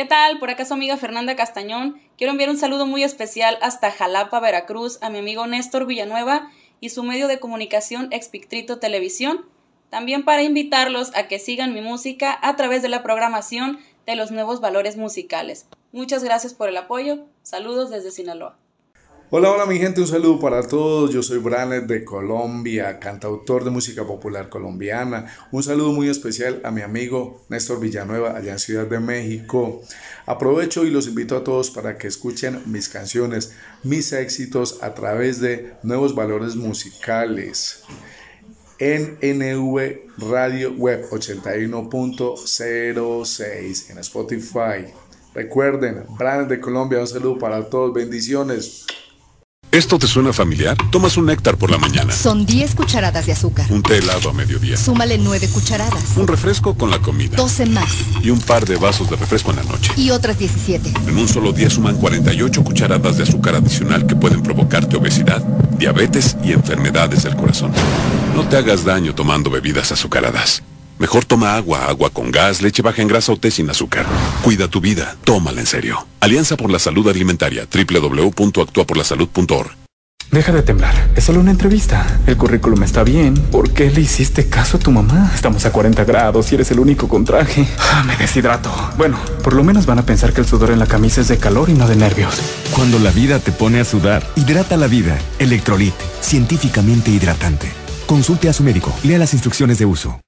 ¿Qué tal? Por acá su amiga Fernanda Castañón. Quiero enviar un saludo muy especial hasta Jalapa, Veracruz, a mi amigo Néstor Villanueva y su medio de comunicación Expictrito Televisión. También para invitarlos a que sigan mi música a través de la programación de los nuevos valores musicales. Muchas gracias por el apoyo. Saludos desde Sinaloa. Hola, hola mi gente, un saludo para todos. Yo soy Branet de Colombia, cantautor de música popular colombiana. Un saludo muy especial a mi amigo Néstor Villanueva allá en Ciudad de México. Aprovecho y los invito a todos para que escuchen mis canciones, mis éxitos a través de nuevos valores musicales. En NV Radio Web 81.06 en Spotify. Recuerden, Branet de Colombia, un saludo para todos, bendiciones. ¿Esto te suena familiar? Tomas un néctar por la mañana. Son 10 cucharadas de azúcar. Un té helado a mediodía. Súmale 9 cucharadas. Un refresco con la comida. 12 más. Y un par de vasos de refresco en la noche. Y otras 17. En un solo día suman 48 cucharadas de azúcar adicional que pueden provocarte obesidad, diabetes y enfermedades del corazón. No te hagas daño tomando bebidas azucaradas. Mejor toma agua, agua con gas, leche baja en grasa o té sin azúcar. Cuida tu vida, tómala en serio. Alianza por la Salud Alimentaria, www.actuaporlasalud.org. Deja de temblar, es solo una entrevista. El currículum está bien. ¿Por qué le hiciste caso a tu mamá? Estamos a 40 grados y eres el único con traje. Ah, me deshidrato. Bueno, por lo menos van a pensar que el sudor en la camisa es de calor y no de nervios. Cuando la vida te pone a sudar, hidrata la vida. Electrolit, científicamente hidratante. Consulte a su médico. Lea las instrucciones de uso.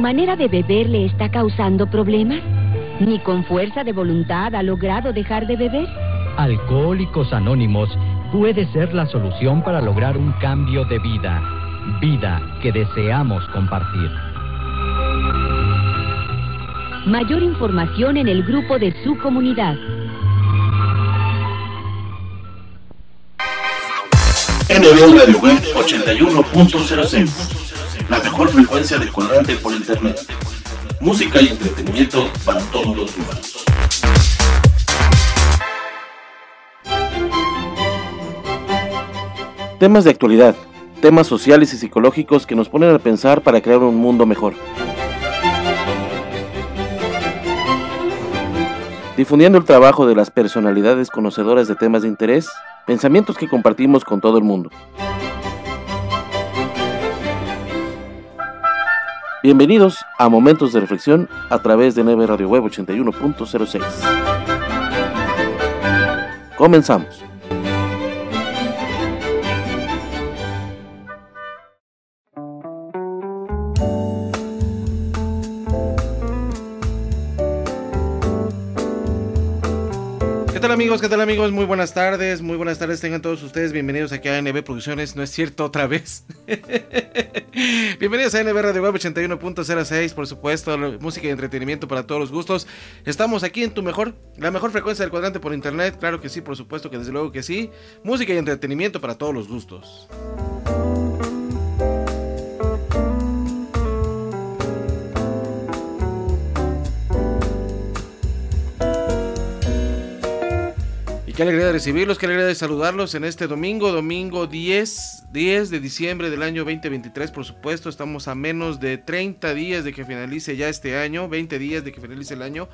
Manera de beber le está causando problemas? ¿Ni con fuerza de voluntad ha logrado dejar de beber? Alcohólicos Anónimos puede ser la solución para lograr un cambio de vida. Vida que deseamos compartir. Mayor información en el grupo de su comunidad. NB Radio Web 81.06 la mejor frecuencia de cuadrante por internet. Música y entretenimiento para todos los humanos. Temas de actualidad, temas sociales y psicológicos que nos ponen a pensar para crear un mundo mejor. Difundiendo el trabajo de las personalidades conocedoras de temas de interés, pensamientos que compartimos con todo el mundo. Bienvenidos a Momentos de Reflexión a través de 9 Radio Web 81.06. Comenzamos. Amigos? ¿Qué tal amigos? Muy buenas tardes, muy buenas tardes tengan todos ustedes. Bienvenidos aquí a NB Producciones, no es cierto otra vez. Bienvenidos a NB Radio Web 81.06, por supuesto, música y entretenimiento para todos los gustos. Estamos aquí en tu mejor, la mejor frecuencia del cuadrante por internet, claro que sí, por supuesto que desde luego que sí. Música y entretenimiento para todos los gustos. Qué alegría de recibirlos, qué alegría de saludarlos en este domingo, domingo 10, 10 de diciembre del año 2023, por supuesto, estamos a menos de 30 días de que finalice ya este año, 20 días de que finalice el año.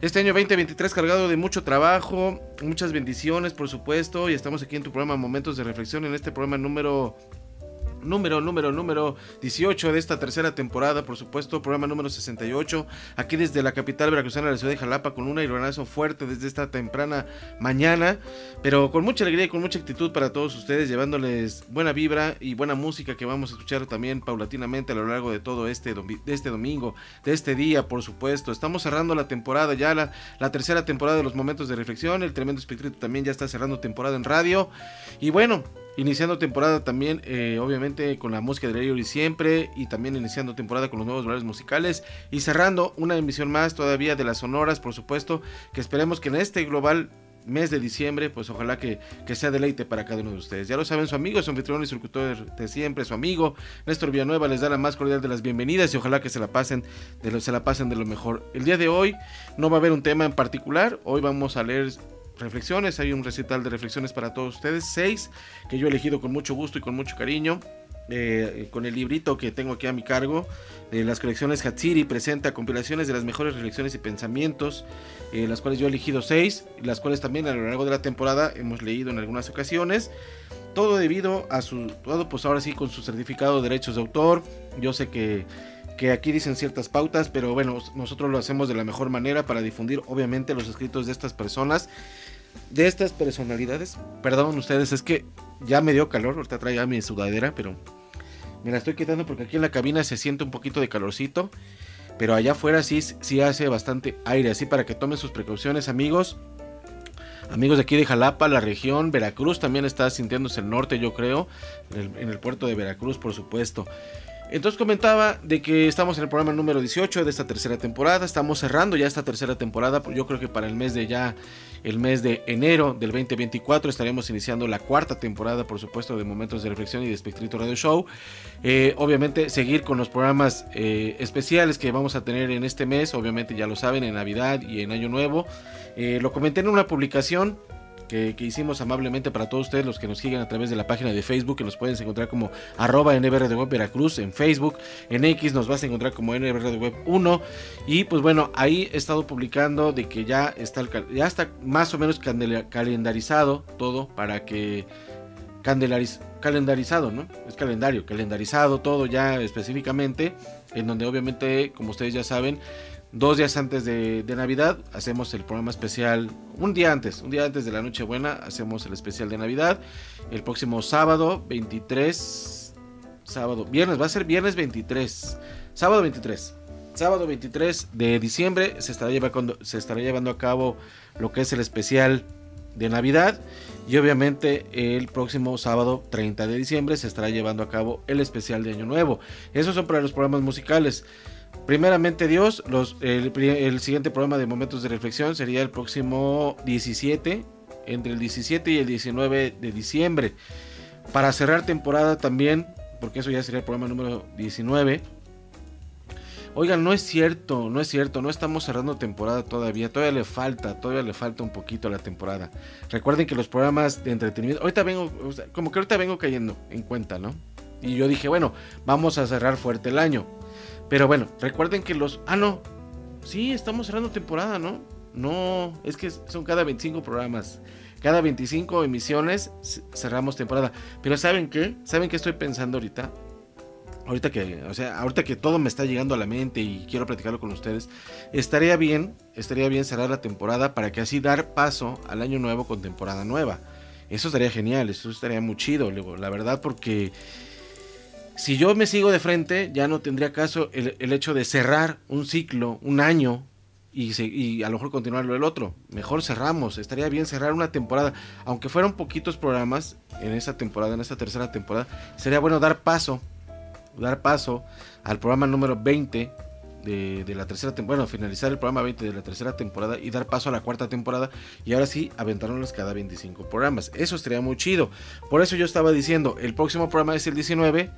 Este año 2023 cargado de mucho trabajo, muchas bendiciones, por supuesto, y estamos aquí en tu programa Momentos de Reflexión, en este programa número número, número, número 18 de esta tercera temporada, por supuesto, programa número 68, aquí desde la capital veracruzana la ciudad de Jalapa, con un aeronazo fuerte desde esta temprana mañana, pero con mucha alegría y con mucha actitud para todos ustedes, llevándoles buena vibra y buena música que vamos a escuchar también paulatinamente a lo largo de todo este, de este domingo, de este día, por supuesto. Estamos cerrando la temporada, ya la, la tercera temporada de los momentos de reflexión, el tremendo espectrito también ya está cerrando temporada en radio, y bueno, Iniciando temporada también, eh, obviamente, con la música de Radio y siempre. Y también iniciando temporada con los nuevos valores musicales. Y cerrando una emisión más todavía de las sonoras, por supuesto. Que esperemos que en este global mes de diciembre, pues ojalá que, sea deleite para cada uno de ustedes. Ya lo saben, su amigo, su anfitrión y su de siempre, su amigo Néstor Villanueva les da la más cordial de las bienvenidas y ojalá que se la pasen de lo, se la pasen de lo mejor. El día de hoy no va a haber un tema en particular, hoy vamos a leer reflexiones, hay un recital de reflexiones para todos ustedes, seis que yo he elegido con mucho gusto y con mucho cariño. Eh, con el librito que tengo aquí a mi cargo de las colecciones Hatsiri presenta compilaciones de las mejores reflexiones y pensamientos eh, las cuales yo he elegido seis, las cuales también a lo largo de la temporada hemos leído en algunas ocasiones. Todo debido a su, todo pues ahora sí con su certificado de derechos de autor. Yo sé que, que aquí dicen ciertas pautas, pero bueno, nosotros lo hacemos de la mejor manera para difundir obviamente los escritos de estas personas, de estas personalidades. Perdón ustedes, es que ya me dio calor, ahorita traía mi sudadera, pero me la estoy quitando porque aquí en la cabina se siente un poquito de calorcito. Pero allá afuera sí, sí hace bastante aire, así para que tomen sus precauciones amigos. Amigos de aquí de Jalapa, la región, Veracruz también está sintiéndose el norte, yo creo, en el, puerto de Veracruz, por supuesto. Entonces comentaba de que estamos en el programa número 18 de esta tercera temporada, estamos cerrando ya esta tercera temporada, yo creo que para el mes de ya el mes de enero del 2024 estaremos iniciando la cuarta temporada, por supuesto, de Momentos de Reflexión y de Espectrito Radio Show. Eh, obviamente, seguir con los programas eh, especiales que vamos a tener en este mes, obviamente ya lo saben, en Navidad y en Año Nuevo. Eh, lo comenté en una publicación que, hicimos amablemente para todos ustedes, los que nos siguen a través de la página de Facebook, que nos pueden encontrar como arroba Web Veracruz en Facebook, en X nos vas a encontrar como Web 1 y pues bueno, ahí he estado publicando de que ya está, ya está más o menos calendarizado todo para que calendarizado, ¿no? Es calendario, calendarizado todo ya específicamente, en donde obviamente, como ustedes ya saben, dos días antes de, Navidad hacemos el programa especial, un día antes, un día antes de la Nochebuena hacemos el especial de Navidad. El próximo sábado 23, sábado, viernes, va a ser viernes 23, sábado 23. Sábado 23 de diciembre se estará, llevando, se estará llevando a cabo lo que es el especial de Navidad y obviamente el próximo sábado 30 de diciembre se estará llevando a cabo el especial de Año Nuevo. Esos son para los programas musicales. Primeramente Dios, el, siguiente programa de Momentos de Reflexión sería el próximo 17, entre el 17 y el 19 de diciembre. Para cerrar temporada también, porque eso ya sería el programa número 19. Oigan, no es cierto, no es cierto, no estamos cerrando temporada todavía, todavía le falta, todavía le falta un poquito a la temporada. Recuerden que los programas de entretenimiento, ahorita vengo, como que ahorita vengo cayendo en cuenta, ¿no? Y yo dije, bueno, vamos a cerrar fuerte el año. Pero bueno, recuerden que los... Ah, no. Sí, estamos cerrando temporada, ¿no? No, es que son cada 25 programas. Cada 25 emisiones cerramos temporada. Pero ¿saben qué? ¿Saben qué estoy pensando ahorita? Ahorita que, o sea, ahorita que todo me está llegando a la mente y quiero platicarlo con ustedes, estaría bien, estaría bien cerrar la temporada para que así dar paso al año nuevo con temporada nueva. Eso estaría genial, eso estaría muy chido, la verdad, porque si yo me sigo de frente, ya no tendría caso el, hecho de cerrar un ciclo, un año, y, a lo mejor continuarlo el otro. Mejor cerramos, estaría bien cerrar una temporada, aunque fueran poquitos programas en esa temporada, en esta tercera temporada, sería bueno dar paso, dar paso al programa número 20 de, la tercera temporada, bueno, finalizar el programa 20 de la tercera temporada y dar paso a la cuarta temporada y ahora sí aventarnos cada 25 programas. Eso estaría muy chido. Por eso yo estaba diciendo, el próximo programa es el 19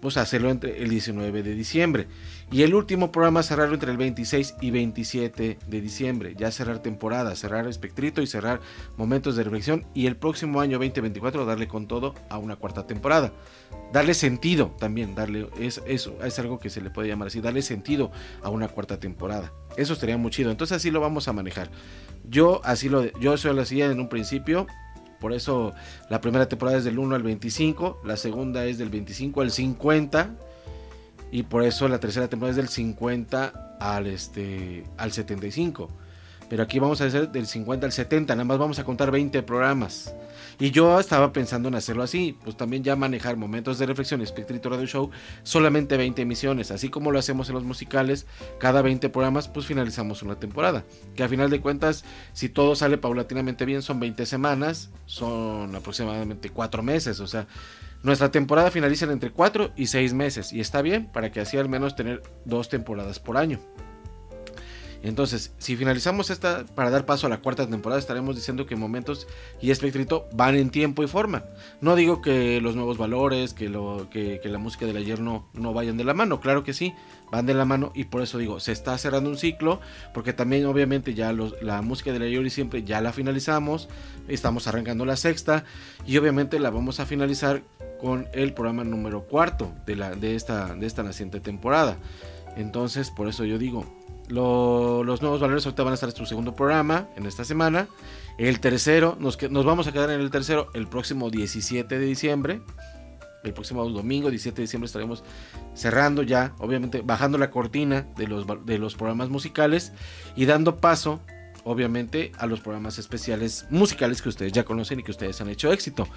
pues hacerlo entre el 19 de diciembre. Y el último programa cerrarlo entre el 26 y 27 de diciembre. Ya cerrar temporada, cerrar espectrito y cerrar momentos de reflexión. Y el próximo año 2024 darle con todo a una cuarta temporada. Darle sentido también, darle es, eso, es algo que se le puede llamar así, darle sentido a una cuarta temporada. Eso estaría muy chido. Entonces así lo vamos a manejar. Yo así lo, yo eso lo en un principio por eso la primera temporada es del 1 al 25, la segunda es del 25 al 50 y por eso la tercera temporada es del 50 al este al 75. Pero aquí vamos a hacer del 50 al 70, nada más vamos a contar 20 programas. Y yo estaba pensando en hacerlo así, pues también ya manejar momentos de reflexión, Espectrito Radio Show, solamente 20 emisiones, así como lo hacemos en los musicales, cada 20 programas, pues finalizamos una temporada. Que a final de cuentas, si todo sale paulatinamente bien, son 20 semanas, son aproximadamente 4 meses, o sea, nuestra temporada finaliza entre 4 y 6 meses, y está bien para que así al menos tener dos temporadas por año. Entonces, si finalizamos esta para dar paso a la cuarta temporada, estaremos diciendo que Momentos y Espectrito van en tiempo y forma. No digo que los nuevos valores, que, la música del ayer no, no vayan de la mano, claro que sí, van de la mano y por eso digo, se está cerrando un ciclo, porque también obviamente ya la música del ayer y siempre ya la finalizamos, estamos arrancando la sexta y obviamente la vamos a finalizar con el programa número cuarto de, la, de, de esta naciente temporada. Entonces, por eso yo digo, los nuevos valores ahorita van a estar en su segundo programa en esta semana. El tercero, nos, nos vamos a quedar en el tercero el próximo 17 de diciembre. El próximo domingo, 17 de diciembre, estaremos cerrando ya, obviamente, bajando la cortina de los, de los programas musicales y dando paso, obviamente, a los programas especiales musicales que ustedes ya conocen y que ustedes han hecho éxito.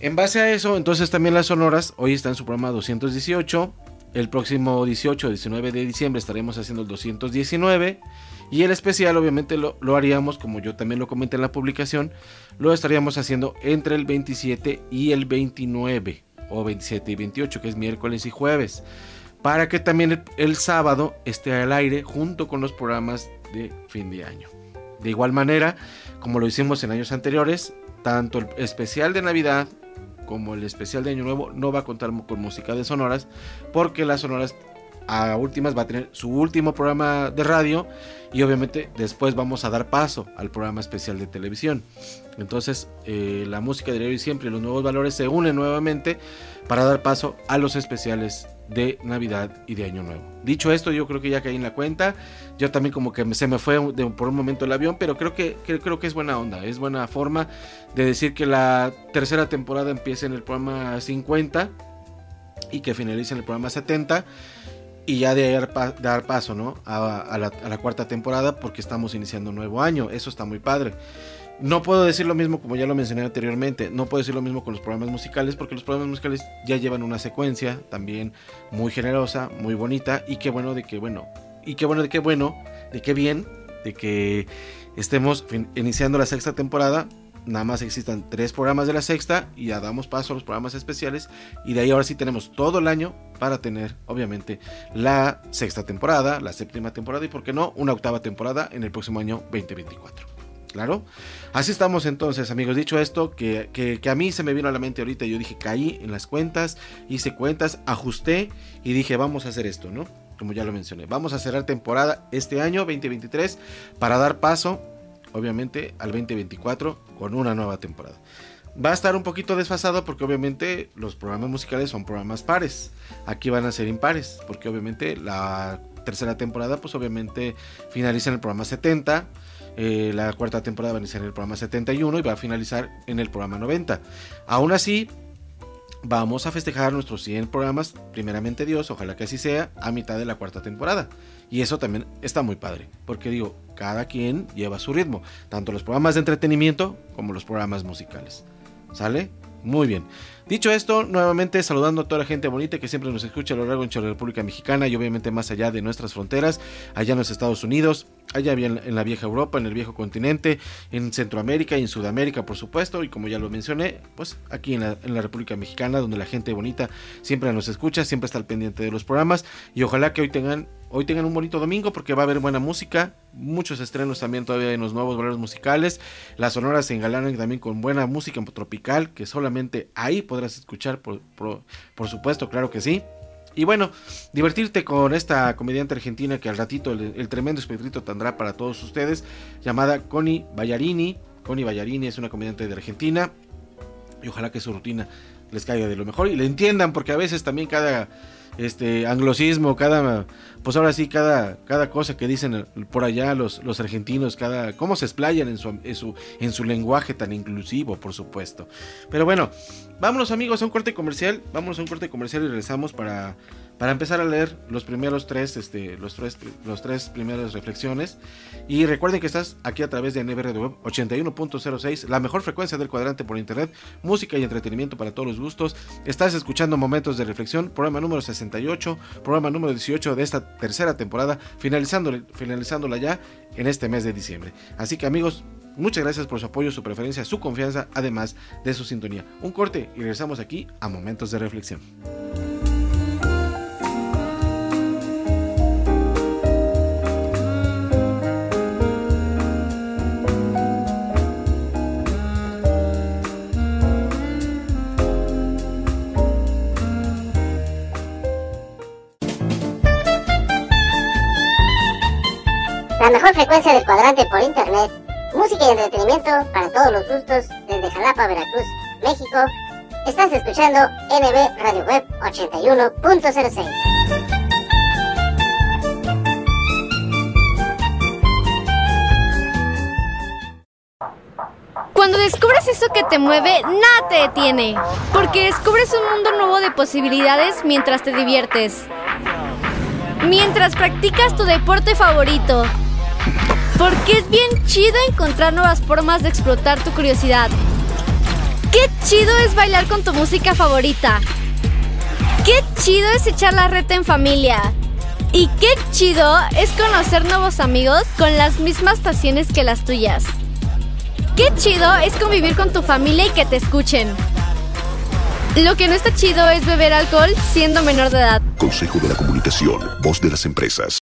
En base a eso, entonces también las sonoras, hoy está en su programa 218 el próximo 18 19 de diciembre estaremos haciendo el 219. Y el especial obviamente lo, haríamos, como yo también lo comenté en la publicación, lo estaríamos haciendo entre el 27 y el 29. O 27 y 28, que es miércoles y jueves. Para que también el, sábado esté al aire junto con los programas de fin de año. De igual manera, como lo hicimos en años anteriores, tanto el especial de Navidad como el especial de Año Nuevo, no va a contar con música de sonoras, porque las sonoras a últimas va a tener su último programa de radio y obviamente después vamos a dar paso al programa especial de televisión. Entonces eh, la música de hoy siempre y los nuevos valores se unen nuevamente para dar paso a los especiales de Navidad y de Año Nuevo. Dicho esto, yo creo que ya caí en la cuenta. Yo también como que se me fue por un momento el avión, pero creo que, creo que es buena onda, es buena forma de decir que la tercera temporada empiece en el programa 50 y que finalice en el programa 70 y ya de dar, paso ¿no? A, la, a, la, cuarta temporada porque estamos iniciando un nuevo año. Eso está muy padre. No puedo decir lo mismo como ya lo mencioné anteriormente. No puedo decir lo mismo con los programas musicales porque los programas musicales ya llevan una secuencia también muy generosa, muy bonita y qué bueno de que bueno y qué bueno de qué bueno de qué bien de que estemos iniciando la sexta temporada nada más existan tres programas de la sexta y ya damos paso a los programas especiales y de ahí ahora sí tenemos todo el año para tener obviamente la sexta temporada, la séptima temporada y por qué no una octava temporada en el próximo año 2024. Claro. Así estamos entonces, amigos. Dicho esto, que, que, a mí se me vino a la mente ahorita, yo dije, caí en las cuentas, hice cuentas, ajusté y dije, vamos a hacer esto, ¿no? Como ya lo mencioné. Vamos a cerrar temporada este año 2023 para dar paso obviamente al 2024 con una nueva temporada. Va a estar un poquito desfasado porque obviamente los programas musicales son programas pares. Aquí van a ser impares porque obviamente la tercera temporada pues obviamente finaliza en el programa 70. Eh, la cuarta temporada va a iniciar en el programa 71 y va a finalizar en el programa 90. Aún así, vamos a festejar nuestros 100 programas, primeramente Dios, ojalá que así sea, a mitad de la cuarta temporada. Y eso también está muy padre, porque digo, cada quien lleva su ritmo, tanto los programas de entretenimiento como los programas musicales. ¿Sale? Muy bien. Dicho esto, nuevamente saludando a toda la gente bonita que siempre nos escucha a lo largo de la República Mexicana y obviamente más allá de nuestras fronteras, allá en los Estados Unidos, allá en la vieja Europa, en el viejo continente, en Centroamérica y en Sudamérica, por supuesto, y como ya lo mencioné, pues aquí en la, en la República Mexicana, donde la gente bonita siempre nos escucha, siempre está al pendiente de los programas y ojalá que hoy tengan Hoy tengan un bonito domingo porque va a haber buena música, muchos estrenos también todavía en los nuevos valores musicales. Las sonoras se engalanan también con buena música tropical que solamente ahí podrás escuchar, por, por, supuesto, claro que sí. Y bueno, divertirte con esta comediante argentina que al ratito el, tremendo espectrito tendrá para todos ustedes, llamada Connie Ballarini. Connie Ballarini es una comediante de Argentina y ojalá que su rutina les caiga de lo mejor y le entiendan porque a veces también cada este anglosismo, cada pues ahora sí cada cada cosa que dicen por allá los, los argentinos, cada cómo se explayan en su, en su en su lenguaje tan inclusivo, por supuesto. Pero bueno, vámonos amigos a un corte comercial, vámonos a un corte comercial y regresamos para para empezar a leer los primeros tres, este, los tres, los tres primeras reflexiones. Y recuerden que estás aquí a través de NBR Web 81.06, la mejor frecuencia del cuadrante por internet, música y entretenimiento para todos los gustos. Estás escuchando Momentos de Reflexión, programa número 68, programa número 18 de esta tercera temporada, finalizándola ya en este mes de diciembre. Así que amigos, Muchas gracias por su apoyo, su preferencia, su confianza, además de su sintonía. Un corte y regresamos aquí a Momentos de Reflexión. Mejor frecuencia del cuadrante por internet música y entretenimiento para todos los gustos desde Jalapa, Veracruz, México. Estás escuchando NB Radio Web 81.06. Cuando descubres eso que te mueve, nada te detiene, porque descubres un mundo nuevo de posibilidades mientras te diviertes. Mientras practicas tu deporte favorito, porque es bien chido encontrar nuevas formas de explotar tu curiosidad. Qué chido es bailar con tu música favorita. Qué chido es echar la reta en familia. Y qué chido es conocer nuevos amigos con las mismas pasiones que las tuyas. Qué chido es convivir con tu familia y que te escuchen. Lo que no está chido es beber alcohol siendo menor de edad. Consejo de la Comunicación, voz de las empresas.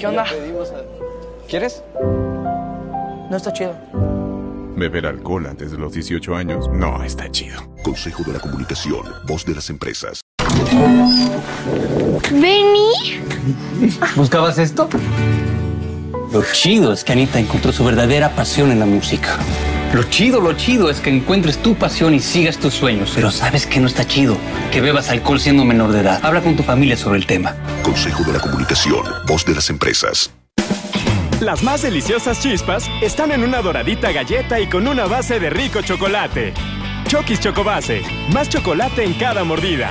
¿Qué onda? ¿Quieres? No está chido. Beber alcohol antes de los 18 años no está chido. Consejo de la Comunicación, voz de las empresas. ¿Benny? ¿Buscabas esto? Lo chido es que Anita encontró su verdadera pasión en la música. Lo chido, lo chido es que encuentres tu pasión y sigas tus sueños. Pero sabes que no está chido que bebas alcohol siendo menor de edad. Habla con tu familia sobre el tema. Consejo de la Comunicación, voz de las empresas. Las más deliciosas chispas están en una doradita galleta y con una base de rico chocolate. Chokis Chocobase, más chocolate en cada mordida.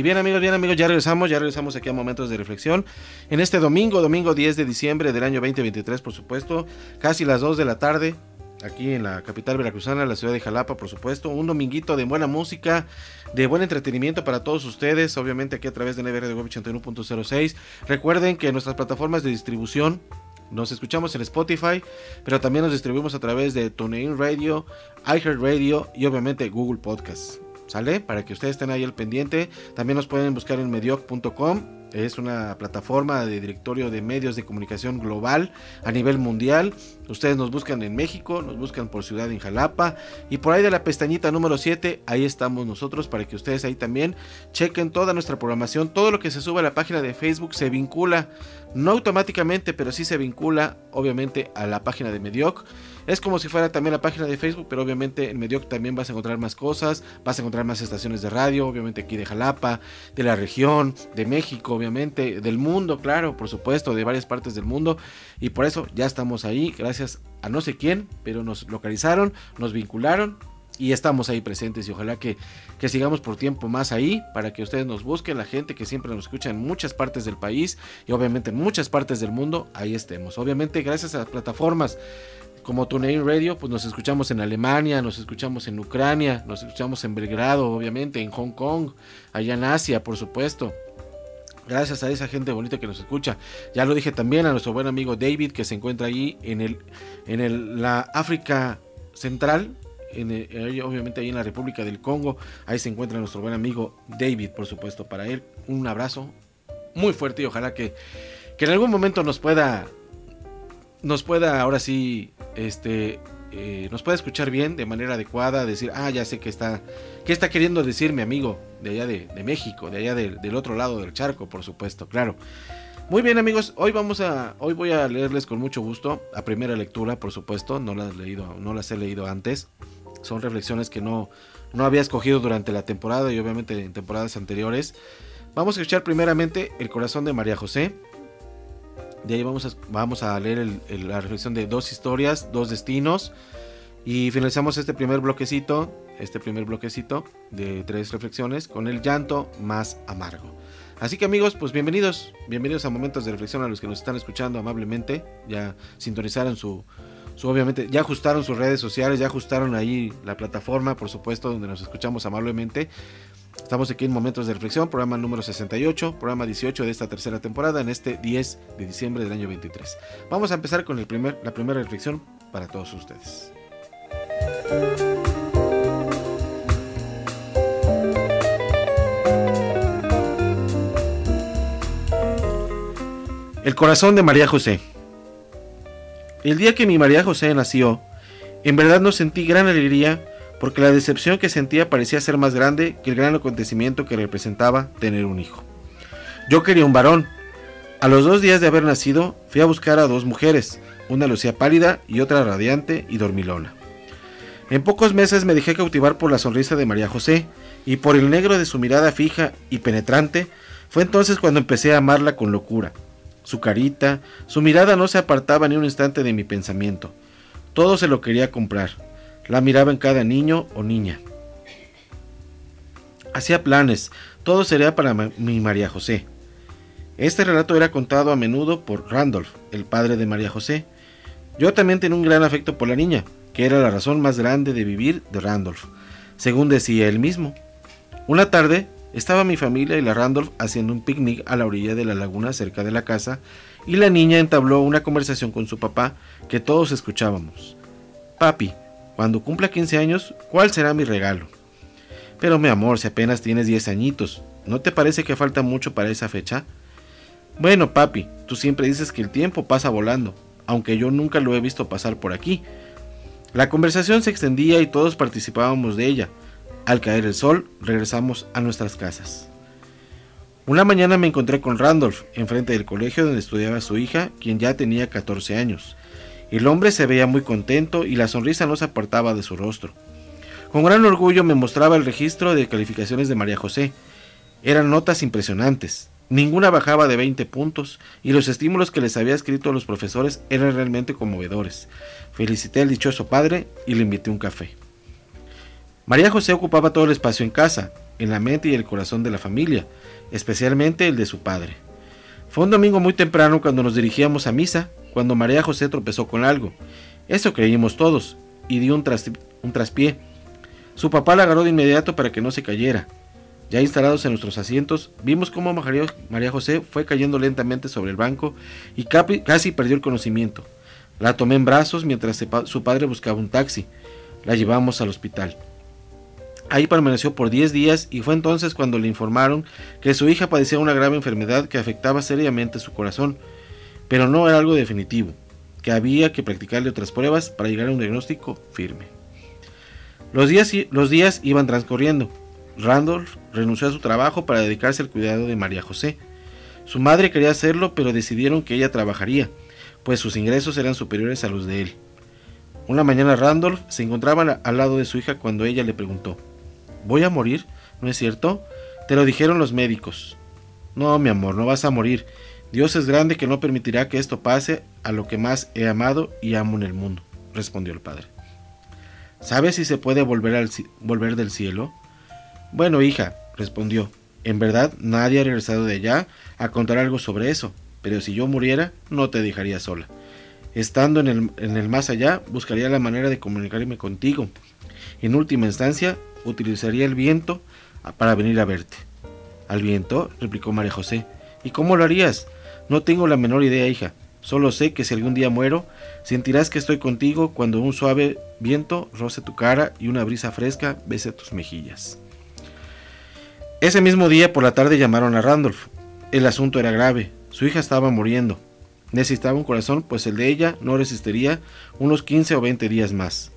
Y bien amigos, bien amigos, ya regresamos, ya regresamos aquí a Momentos de Reflexión. En este domingo, domingo 10 de diciembre del año 2023, por supuesto, casi las 2 de la tarde, aquí en la capital veracruzana, la ciudad de Jalapa, por supuesto. Un dominguito de buena música, de buen entretenimiento para todos ustedes, obviamente aquí a través de NBR de Web 81.06. Recuerden que nuestras plataformas de distribución nos escuchamos en Spotify, pero también nos distribuimos a través de TuneIn Radio, iHeartRadio y obviamente Google Podcasts. ¿Sale? Para que ustedes estén ahí al pendiente. También nos pueden buscar en medioc.com Es una plataforma de directorio de medios de comunicación global a nivel mundial. Ustedes nos buscan en México, nos buscan por Ciudad en Jalapa y por ahí de la pestañita número 7, ahí estamos nosotros para que ustedes ahí también chequen toda nuestra programación. Todo lo que se sube a la página de Facebook se vincula, no automáticamente, pero sí se vincula obviamente a la página de Medioc. Es como si fuera también la página de Facebook, pero obviamente en Medioc también vas a encontrar más cosas, vas a encontrar más estaciones de radio, obviamente aquí de Jalapa, de la región, de México, obviamente, del mundo, claro, por supuesto, de varias partes del mundo. Y por eso ya estamos ahí, gracias a no sé quién, pero nos localizaron, nos vincularon y estamos ahí presentes y ojalá que, que, sigamos por tiempo más ahí para que ustedes nos busquen, la gente que siempre nos escucha en muchas partes del país y obviamente en muchas partes del mundo, ahí estemos. Obviamente gracias a las plataformas como TuneIn Radio, pues nos escuchamos en Alemania, nos escuchamos en Ucrania, nos escuchamos en Belgrado, obviamente, en Hong Kong, allá en Asia, por supuesto. Gracias a esa gente bonita que nos escucha. Ya lo dije también a nuestro buen amigo David que se encuentra ahí en el en el, la África Central, en obviamente ahí en la República del Congo. Ahí se encuentra nuestro buen amigo David, por supuesto, para él. Un abrazo muy fuerte y ojalá que, que en algún momento nos pueda nos pueda ahora sí este eh, nos puede escuchar bien de manera adecuada, decir, ah, ya sé que está, qué está queriendo decir mi amigo de allá de, México, de allá del otro lado del charco, por supuesto, claro. Muy bien amigos, hoy vamos a, hoy voy a leerles con mucho gusto, a primera lectura, por supuesto, no las, he leído, no las he leído antes, son reflexiones que no, no había escogido durante la temporada y obviamente en temporadas anteriores. Vamos a escuchar primeramente El corazón de María José, de ahí vamos a, vamos a leer la reflexión de dos historias, dos destinos. Y finalizamos este primer bloquecito, este primer bloquecito de tres reflexiones con el llanto más amargo. Así que amigos, pues bienvenidos, bienvenidos a momentos de reflexión a los que nos están escuchando amablemente. Ya sintonizaron su, su, obviamente, ya ajustaron sus redes sociales, ya ajustaron ahí la plataforma, por supuesto, donde nos escuchamos amablemente. Estamos aquí en Momentos de Reflexión, programa número 68, programa 18 de esta tercera temporada, en este 10 de diciembre del año 23. Vamos a empezar con el primer, la primera reflexión para todos ustedes. El corazón de María José. El día que mi María José nació, en verdad no sentí gran alegría porque la decepción que sentía parecía ser más grande que el gran acontecimiento que representaba tener un hijo. Yo quería un varón. A los dos días de haber nacido, fui a buscar a dos mujeres, una lucía pálida y otra radiante y dormilona. En pocos meses me dejé cautivar por la sonrisa de María José y por el negro de su mirada fija y penetrante, fue entonces cuando empecé a amarla con locura. Su carita, su mirada no se apartaba ni un instante de mi pensamiento. Todo se lo quería comprar, la miraba en cada niño o niña. Hacía planes, todo sería para mi María José. Este relato era contado a menudo por Randolph, el padre de María José. Yo también tenía un gran afecto por la niña, que era la razón más grande de vivir de Randolph, según decía él mismo. Una tarde estaba mi familia y la Randolph haciendo un picnic a la orilla de la laguna cerca de la casa y la niña entabló una conversación con su papá que todos escuchábamos. Papi, cuando cumpla 15 años, ¿cuál será mi regalo? Pero mi amor, si apenas tienes 10 añitos, ¿no te parece que falta mucho para esa fecha? Bueno, papi, tú siempre dices que el tiempo pasa volando, aunque yo nunca lo he visto pasar por aquí. La conversación se extendía y todos participábamos de ella. Al caer el sol, regresamos a nuestras casas. Una mañana me encontré con Randolph, enfrente del colegio donde estudiaba su hija, quien ya tenía 14 años. El hombre se veía muy contento y la sonrisa no se apartaba de su rostro. Con gran orgullo me mostraba el registro de calificaciones de María José. Eran notas impresionantes. Ninguna bajaba de 20 puntos y los estímulos que les había escrito a los profesores eran realmente conmovedores. Felicité al dichoso padre y le invité un café. María José ocupaba todo el espacio en casa, en la mente y el corazón de la familia, especialmente el de su padre. Fue un domingo muy temprano cuando nos dirigíamos a misa cuando María José tropezó con algo. Eso creímos todos, y dio un, traspié. Su papá la agarró de inmediato para que no se cayera. Ya instalados en nuestros asientos, vimos cómo María José fue cayendo lentamente sobre el banco y casi perdió el conocimiento. La tomé en brazos mientras su padre buscaba un taxi. La llevamos al hospital. Ahí permaneció por 10 días y fue entonces cuando le informaron que su hija padecía una grave enfermedad que afectaba seriamente su corazón, pero no era algo definitivo, que había que practicarle otras pruebas para llegar a un diagnóstico firme. Los días, los días iban transcurriendo. Randolph renunció a su trabajo para dedicarse al cuidado de María José. Su madre quería hacerlo, pero decidieron que ella trabajaría, pues sus ingresos eran superiores a los de él. Una mañana Randolph se encontraba al lado de su hija cuando ella le preguntó, ¿Voy a morir? ¿No es cierto? Te lo dijeron los médicos. No, mi amor, no vas a morir. Dios es grande que no permitirá que esto pase a lo que más he amado y amo en el mundo, respondió el padre. ¿Sabes si se puede volver, al, volver del cielo? Bueno, hija, respondió, en verdad nadie ha regresado de allá a contar algo sobre eso, pero si yo muriera, no te dejaría sola. Estando en el, en el más allá, buscaría la manera de comunicarme contigo. En última instancia, utilizaría el viento para venir a verte. ¿Al viento? replicó María José. ¿Y cómo lo harías? No tengo la menor idea, hija. Solo sé que si algún día muero, sentirás que estoy contigo cuando un suave viento roce tu cara y una brisa fresca bese tus mejillas. Ese mismo día por la tarde llamaron a Randolph. El asunto era grave. Su hija estaba muriendo. Necesitaba un corazón, pues el de ella no resistiría unos 15 o 20 días más.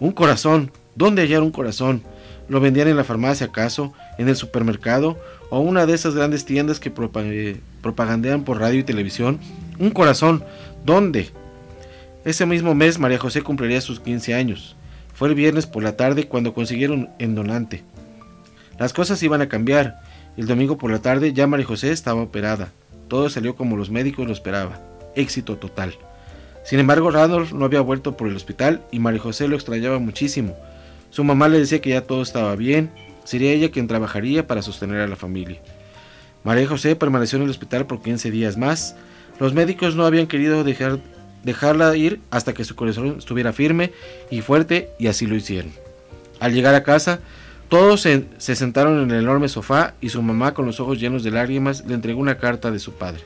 Un corazón. ¿Dónde hallar un corazón? ¿Lo vendían en la farmacia acaso? ¿En el supermercado? ¿O una de esas grandes tiendas que propagandean por radio y televisión? Un corazón. ¿Dónde? Ese mismo mes María José cumpliría sus 15 años. Fue el viernes por la tarde cuando consiguieron en donante. Las cosas iban a cambiar. El domingo por la tarde ya María José estaba operada. Todo salió como los médicos lo esperaban. Éxito total. Sin embargo, Randolph no había vuelto por el hospital y María José lo extrañaba muchísimo. Su mamá le decía que ya todo estaba bien, sería ella quien trabajaría para sostener a la familia. María José permaneció en el hospital por 15 días más. Los médicos no habían querido dejar, dejarla ir hasta que su corazón estuviera firme y fuerte y así lo hicieron. Al llegar a casa, todos se, se sentaron en el enorme sofá y su mamá con los ojos llenos de lágrimas le entregó una carta de su padre.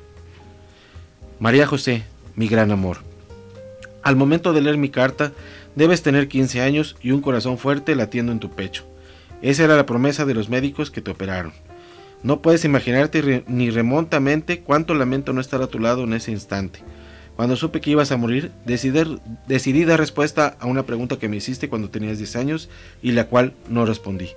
María José, mi gran amor. Al momento de leer mi carta, Debes tener 15 años y un corazón fuerte latiendo en tu pecho. Esa era la promesa de los médicos que te operaron. No puedes imaginarte ni remontamente cuánto lamento no estar a tu lado en ese instante. Cuando supe que ibas a morir, decidí, dar respuesta a una pregunta que me hiciste cuando tenías 10 años y la cual no respondí.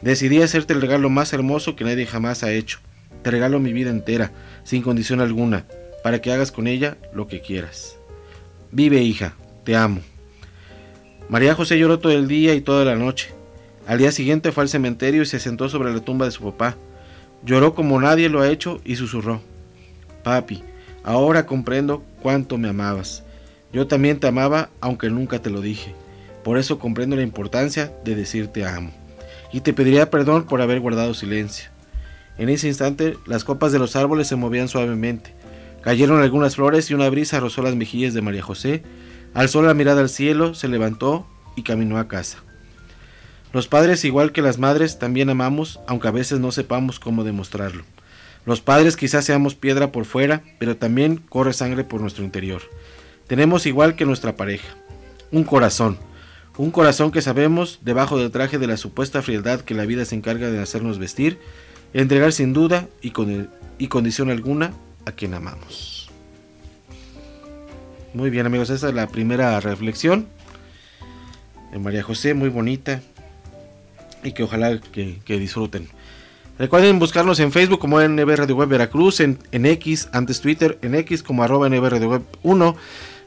Decidí hacerte el regalo más hermoso que nadie jamás ha hecho. Te regalo mi vida entera, sin condición alguna, para que hagas con ella lo que quieras. Vive, hija, te amo. María José lloró todo el día y toda la noche. Al día siguiente fue al cementerio y se sentó sobre la tumba de su papá. Lloró como nadie lo ha hecho y susurró. Papi, ahora comprendo cuánto me amabas. Yo también te amaba aunque nunca te lo dije. Por eso comprendo la importancia de decirte amo. Y te pediría perdón por haber guardado silencio. En ese instante las copas de los árboles se movían suavemente. Cayeron algunas flores y una brisa rozó las mejillas de María José Alzó la mirada al cielo, se levantó y caminó a casa. Los padres, igual que las madres, también amamos, aunque a veces no sepamos cómo demostrarlo. Los padres quizás seamos piedra por fuera, pero también corre sangre por nuestro interior. Tenemos igual que nuestra pareja, un corazón, un corazón que sabemos, debajo del traje de la supuesta frialdad que la vida se encarga de hacernos vestir, entregar sin duda y, con y condición alguna a quien amamos. Muy bien amigos, esa es la primera reflexión de María José, muy bonita y que ojalá que, disfruten. Recuerden buscarnos en Facebook como NB Radio Web Veracruz, en, en, X, antes Twitter, en X como arroba NB Radio Web 1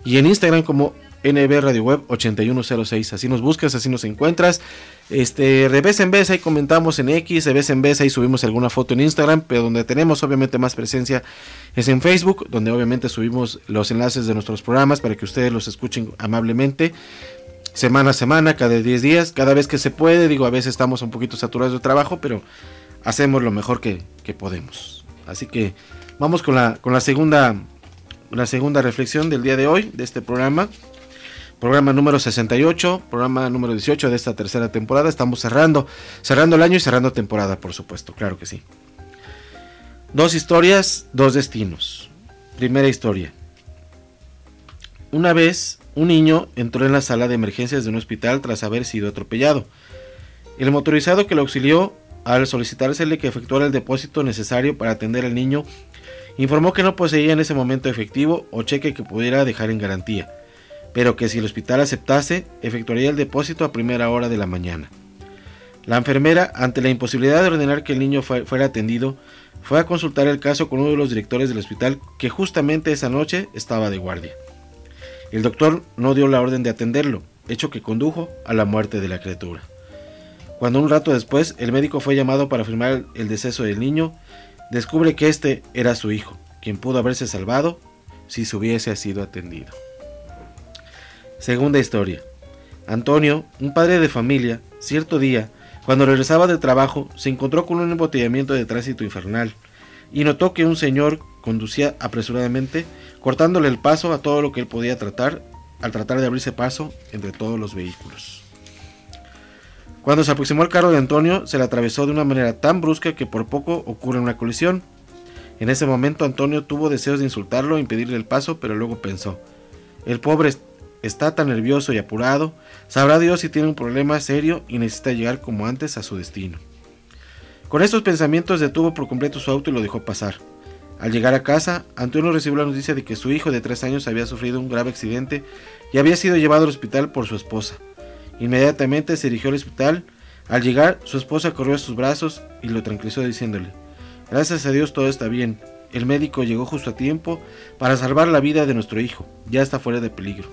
y en Instagram como NB Radio Web 8106. Así nos buscas, así nos encuentras. Este, de vez en vez ahí comentamos en X, de vez en vez ahí subimos alguna foto en Instagram, pero donde tenemos obviamente más presencia es en Facebook, donde obviamente subimos los enlaces de nuestros programas para que ustedes los escuchen amablemente. Semana a semana, cada 10 días, cada vez que se puede, digo, a veces estamos un poquito saturados de trabajo, pero hacemos lo mejor que, que podemos. Así que vamos con la, con la segunda la segunda reflexión del día de hoy de este programa programa número 68, programa número 18 de esta tercera temporada. Estamos cerrando, cerrando el año y cerrando temporada, por supuesto, claro que sí. Dos historias, dos destinos. Primera historia. Una vez, un niño entró en la sala de emergencias de un hospital tras haber sido atropellado. El motorizado que lo auxilió al solicitársele que efectuara el depósito necesario para atender al niño, informó que no poseía en ese momento efectivo o cheque que pudiera dejar en garantía, pero que si el hospital aceptase, efectuaría el depósito a primera hora de la mañana. La enfermera, ante la imposibilidad de ordenar que el niño fuera atendido, fue a consultar el caso con uno de los directores del hospital que justamente esa noche estaba de guardia. El doctor no dio la orden de atenderlo, hecho que condujo a la muerte de la criatura. Cuando un rato después el médico fue llamado para firmar el deceso del niño, descubre que este era su hijo, quien pudo haberse salvado si se hubiese sido atendido. Segunda historia. Antonio, un padre de familia, cierto día, cuando regresaba del trabajo, se encontró con un embotellamiento de tránsito infernal y notó que un señor conducía apresuradamente, cortándole el paso a todo lo que él podía tratar, al tratar de abrirse paso entre todos los vehículos. Cuando se aproximó al carro de Antonio, se le atravesó de una manera tan brusca que por poco ocurre una colisión. En ese momento Antonio tuvo deseos de insultarlo e impedirle el paso, pero luego pensó, el pobre está tan nervioso y apurado, sabrá Dios si tiene un problema serio y necesita llegar como antes a su destino. Con estos pensamientos detuvo por completo su auto y lo dejó pasar. Al llegar a casa, Antonio recibió la noticia de que su hijo de tres años había sufrido un grave accidente y había sido llevado al hospital por su esposa. Inmediatamente se dirigió al hospital. Al llegar, su esposa corrió a sus brazos y lo tranquilizó diciéndole, Gracias a Dios todo está bien. El médico llegó justo a tiempo para salvar la vida de nuestro hijo. Ya está fuera de peligro.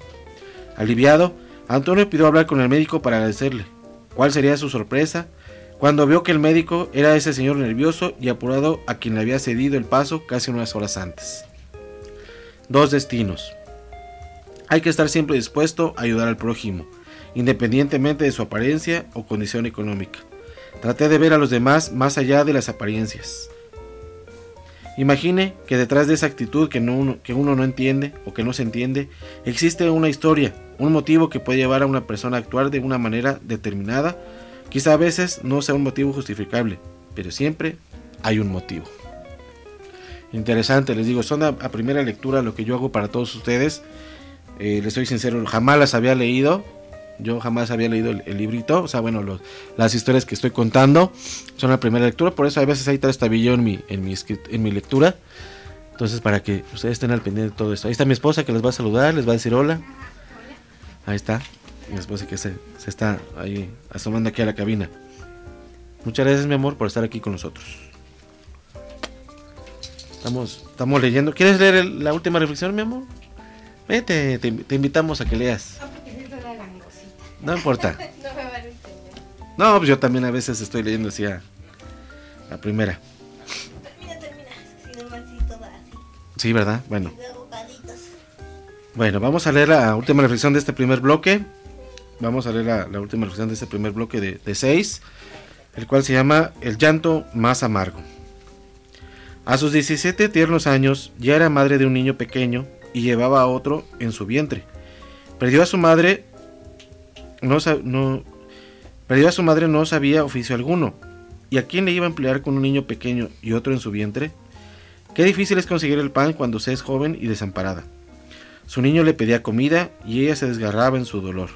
Aliviado, Antonio pidió hablar con el médico para agradecerle. ¿Cuál sería su sorpresa? Cuando vio que el médico era ese señor nervioso y apurado a quien le había cedido el paso casi unas horas antes. Dos destinos. Hay que estar siempre dispuesto a ayudar al prójimo independientemente de su apariencia o condición económica. Traté de ver a los demás más allá de las apariencias. Imagine que detrás de esa actitud que, que uno no entiende o que no se entiende, existe una historia, un motivo que puede llevar a una persona a actuar de una manera determinada. Quizá a veces no sea un motivo justificable, pero siempre hay un motivo. Interesante, les digo, son a, primera lectura lo que yo hago para todos ustedes. Eh, les soy sincero, jamás las había leído, yo jamás había leído el, librito, o sea, bueno, las historias que estoy contando son la primera lectura, por eso a veces hay tabillo en mi, en mi, en mi lectura. Entonces, para que ustedes estén al pendiente de todo esto. Ahí está mi esposa que les va a saludar, les va a decir hola. Ahí está, mi esposa que se, se está ahí asomando aquí a la cabina. Muchas gracias, mi amor, por estar aquí con nosotros. Estamos, estamos leyendo. ¿Quieres leer la última reflexión, mi amor? Vete, te invitamos a que leas. No importa. no pues yo también a veces estoy leyendo así a la primera. Termina, termina. Sí, ¿verdad? Bueno. Bueno, vamos a leer la última reflexión de este primer bloque. Vamos a leer la, última reflexión de este primer bloque de, de seis, el cual se llama El llanto más amargo. A sus 17 tiernos años ya era madre de un niño pequeño y llevaba a otro en su vientre. Perdió a su madre no, no, perdió a su madre no sabía oficio alguno. ¿Y a quién le iba a emplear con un niño pequeño y otro en su vientre? Qué difícil es conseguir el pan cuando se es joven y desamparada. Su niño le pedía comida y ella se desgarraba en su dolor.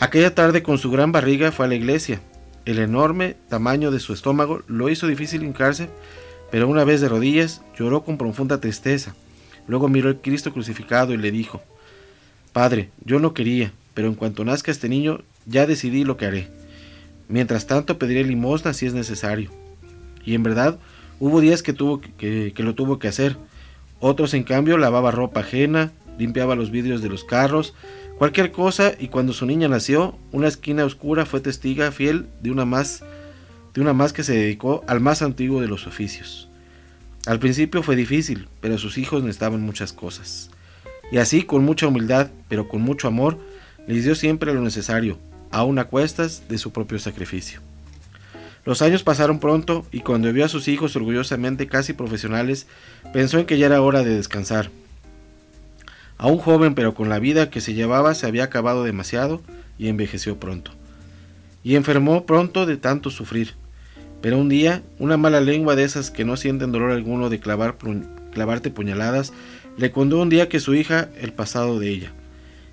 Aquella tarde con su gran barriga fue a la iglesia. El enorme tamaño de su estómago lo hizo difícil hincarse, pero una vez de rodillas lloró con profunda tristeza. Luego miró al Cristo crucificado y le dijo, Padre, yo no quería, pero en cuanto nazca este niño, ya decidí lo que haré. Mientras tanto pediré limosna si es necesario. Y en verdad, hubo días que, tuvo que, lo tuvo que hacer. Otros, en cambio, lavaba ropa ajena, limpiaba los vidrios de los carros, cualquier cosa, y cuando su niña nació, una esquina oscura fue testiga fiel de una más, de una más que se dedicó al más antiguo de los oficios. Al principio fue difícil, pero sus hijos necesitaban muchas cosas. Y así, con mucha humildad, pero con mucho amor, les dio siempre lo necesario, aun a cuestas de su propio sacrificio. Los años pasaron pronto y cuando vio a sus hijos orgullosamente casi profesionales, pensó en que ya era hora de descansar. Aún joven pero con la vida que se llevaba se había acabado demasiado y envejeció pronto. Y enfermó pronto de tanto sufrir. Pero un día, una mala lengua de esas que no sienten dolor alguno de clavar, clavarte puñaladas, le contó un día que su hija, el pasado de ella,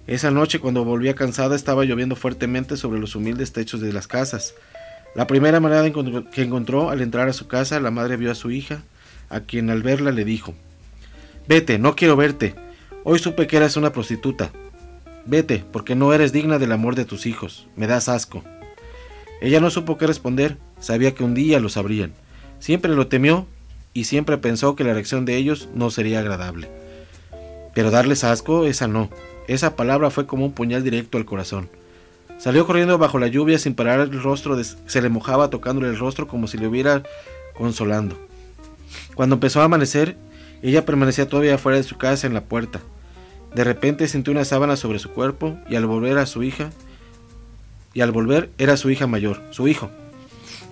Esa noche, cuando volvía cansada, estaba lloviendo fuertemente sobre los humildes techos de las casas. La primera manera que encontró al entrar a su casa, la madre vio a su hija, a quien al verla le dijo, Vete, no quiero verte. Hoy supe que eras una prostituta. Vete, porque no eres digna del amor de tus hijos. Me das asco. Ella no supo qué responder, sabía que un día lo sabrían. Siempre lo temió y siempre pensó que la reacción de ellos no sería agradable. Pero darles asco, esa no. Esa palabra fue como un puñal directo al corazón. Salió corriendo bajo la lluvia sin parar el rostro, se le mojaba tocándole el rostro como si le hubiera consolando. Cuando empezó a amanecer, ella permanecía todavía fuera de su casa en la puerta. De repente sintió una sábana sobre su cuerpo y al volver a su hija, y al volver era su hija mayor, su hijo.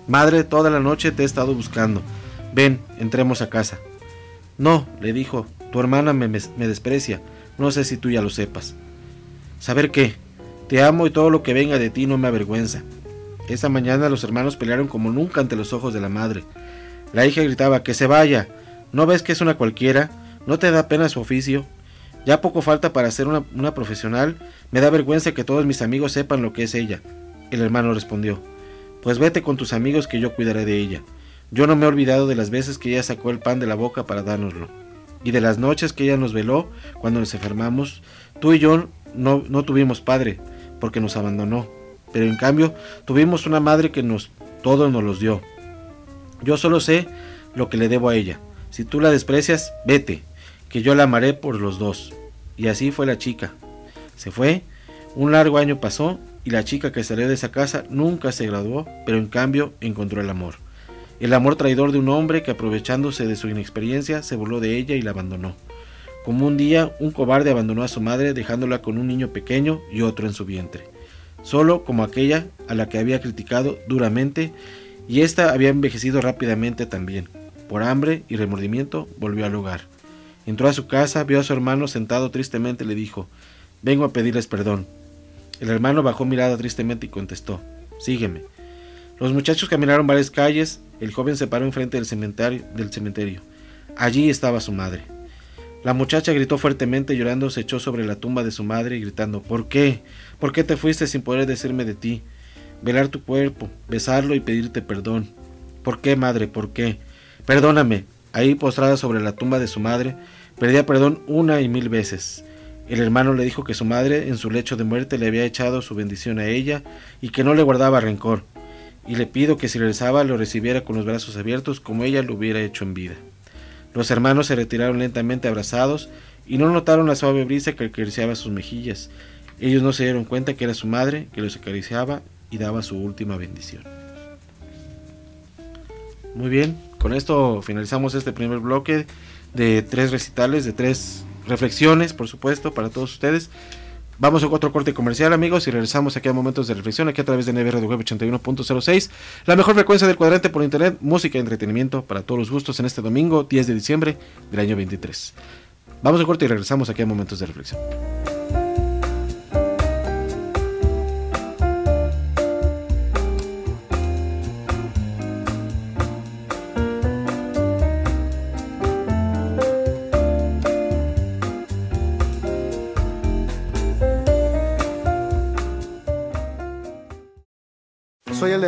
Madre, toda la noche te he estado buscando. Ven, entremos a casa. No, le dijo, tu hermana me, desprecia. No sé si tú ya lo sepas. ¿Saber qué? Te amo y todo lo que venga de ti no me avergüenza. Esa mañana los hermanos pelearon como nunca ante los ojos de la madre. La hija gritaba, que se vaya. ¿No ves que es una cualquiera? ¿No te da pena su oficio? Ya poco falta para ser una, profesional. Me da vergüenza que todos mis amigos sepan lo que es ella. El hermano respondió, Pues vete con tus amigos que yo cuidaré de ella. Yo no me he olvidado de las veces que ella sacó el pan de la boca para dárnoslo. Y de las noches que ella nos veló cuando nos enfermamos. Tú y yo no, no tuvimos padre, porque nos abandonó. Pero en cambio tuvimos una madre que nos todo nos los dio. Yo solo sé lo que le debo a ella. Si tú la desprecias, vete, que yo la amaré por los dos. Y así fue la chica. Se fue, un largo año pasó y la chica que salió de esa casa nunca se graduó, pero en cambio encontró el amor. El amor traidor de un hombre que aprovechándose de su inexperiencia se burló de ella y la abandonó. Como un día un cobarde abandonó a su madre dejándola con un niño pequeño y otro en su vientre. Solo como aquella a la que había criticado duramente y ésta había envejecido rápidamente también. Por hambre y remordimiento volvió al hogar. Entró a su casa, vio a su hermano sentado tristemente y le dijo, vengo a pedirles perdón. El hermano bajó mirada tristemente y contestó, sígueme. Los muchachos caminaron varias calles, el joven se paró enfrente del cementerio, del cementerio. Allí estaba su madre. La muchacha gritó fuertemente llorando, se echó sobre la tumba de su madre y gritando, ¿por qué? ¿Por qué te fuiste sin poder decirme de ti? Velar tu cuerpo, besarlo y pedirte perdón. ¿Por qué, madre? ¿Por qué? Perdóname. Ahí postrada sobre la tumba de su madre, pedía perdón una y mil veces. El hermano le dijo que su madre en su lecho de muerte le había echado su bendición a ella y que no le guardaba rencor. Y le pido que si regresaba lo recibiera con los brazos abiertos como ella lo hubiera hecho en vida. Los hermanos se retiraron lentamente abrazados y no notaron la suave brisa que acariciaba sus mejillas. Ellos no se dieron cuenta que era su madre que los acariciaba y daba su última bendición. Muy bien, con esto finalizamos este primer bloque de tres recitales, de tres reflexiones, por supuesto, para todos ustedes. Vamos a otro corte comercial, amigos, y regresamos aquí a Momentos de Reflexión, aquí a través de NB Radio Web 81.06, la mejor frecuencia del cuadrante por internet, música y entretenimiento para todos los gustos en este domingo 10 de diciembre del año 23. Vamos a corte y regresamos aquí a Momentos de Reflexión.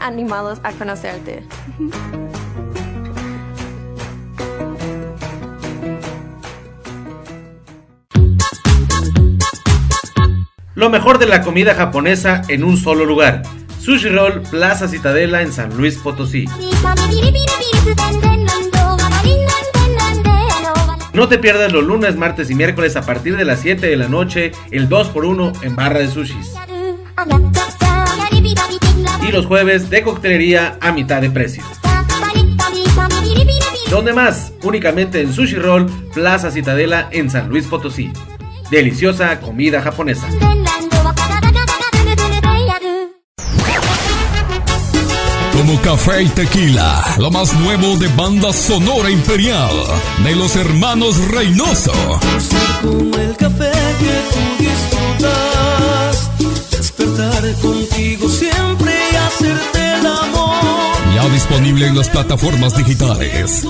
animados a conocerte. Lo mejor de la comida japonesa en un solo lugar. Sushi Roll Plaza Citadela en San Luis Potosí. No te pierdas los lunes, martes y miércoles a partir de las 7 de la noche, el 2x1 en barra de sushis. Y los jueves de coctelería a mitad de precio. ¿Dónde más? Únicamente en Sushi Roll Plaza Citadela en San Luis Potosí. Deliciosa comida japonesa. Como café y tequila, lo más nuevo de banda sonora imperial de los hermanos Reynoso. Como el café que tú disfrutas, despertar contigo siempre hacerte el amor. Ya disponible en las plataformas digitales.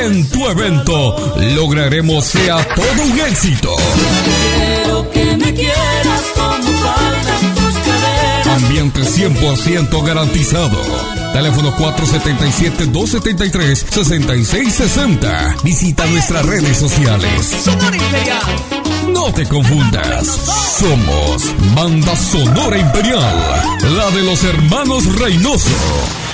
En tu evento lograremos sea todo un éxito. Quiero que me quieras como faltan tus caderas. Ambiente 100% garantizado. Teléfono 477-273-6660. Visita nuestras redes sociales. Sonora Imperial. No te confundas. Somos Banda Sonora Imperial. La de los hermanos Reynoso.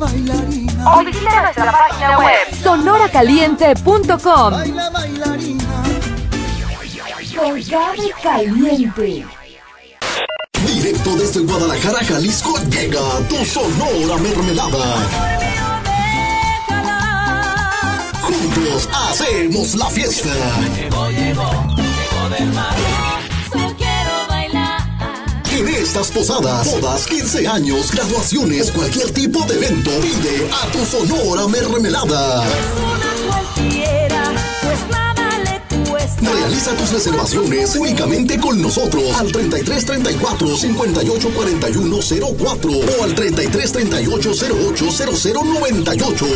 Baila bailarina. O visita nuestra página web sonoracaliente.com. Baila bailarina. Colgado caliente. Directo desde Guadalajara, Jalisco, llega tu Sonora Mermelada. Juntos hacemos la fiesta. Llegó, llegó, llegó del mar. En estas posadas, bodas, 15 años, graduaciones, cualquier tipo de evento, pide a tu Sonora Mermelada. Cualquiera, pues nada le cuesta. Realiza tus reservaciones únicamente con nosotros al 33 34 58 41 04 o al 33 38 08 00 98.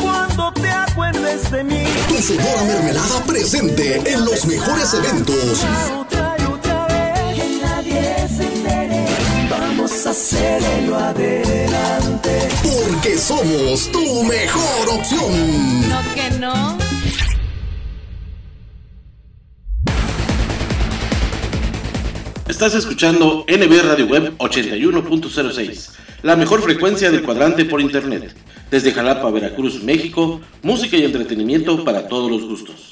Cuando te acuerdes de mí. Tu Sonora Mermelada presente en los mejores eventos. Hacerlo adelante. Porque somos tu mejor opción. No que no. Estás escuchando NB Radio Web 81.06, la mejor frecuencia del cuadrante por internet. Desde Jalapa, Veracruz, México, música y entretenimiento para todos los gustos.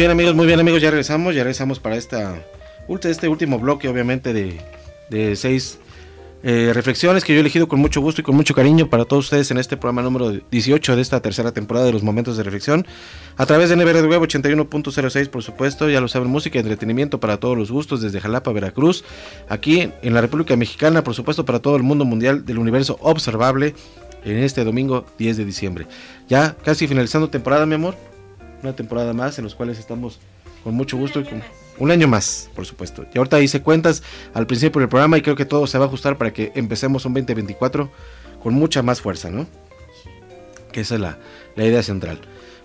bien amigos, muy bien amigos, ya regresamos, ya regresamos para esta, este último bloque obviamente de, de seis eh, reflexiones que yo he elegido con mucho gusto y con mucho cariño para todos ustedes en este programa número 18 de esta tercera temporada de los momentos de reflexión a través de NBR Web 81.06 por supuesto, ya lo saben, música y entretenimiento para todos los gustos desde Jalapa, Veracruz, aquí en la República Mexicana, por supuesto para todo el mundo mundial del universo observable en este domingo 10 de diciembre. Ya casi finalizando temporada, mi amor, una temporada más en los cuales estamos con mucho gusto y con un año más, por supuesto. Y ahorita hice cuentas al principio del programa y creo que todo se va a ajustar para que empecemos un 2024 con mucha más fuerza, ¿no? Que esa es la, la idea central.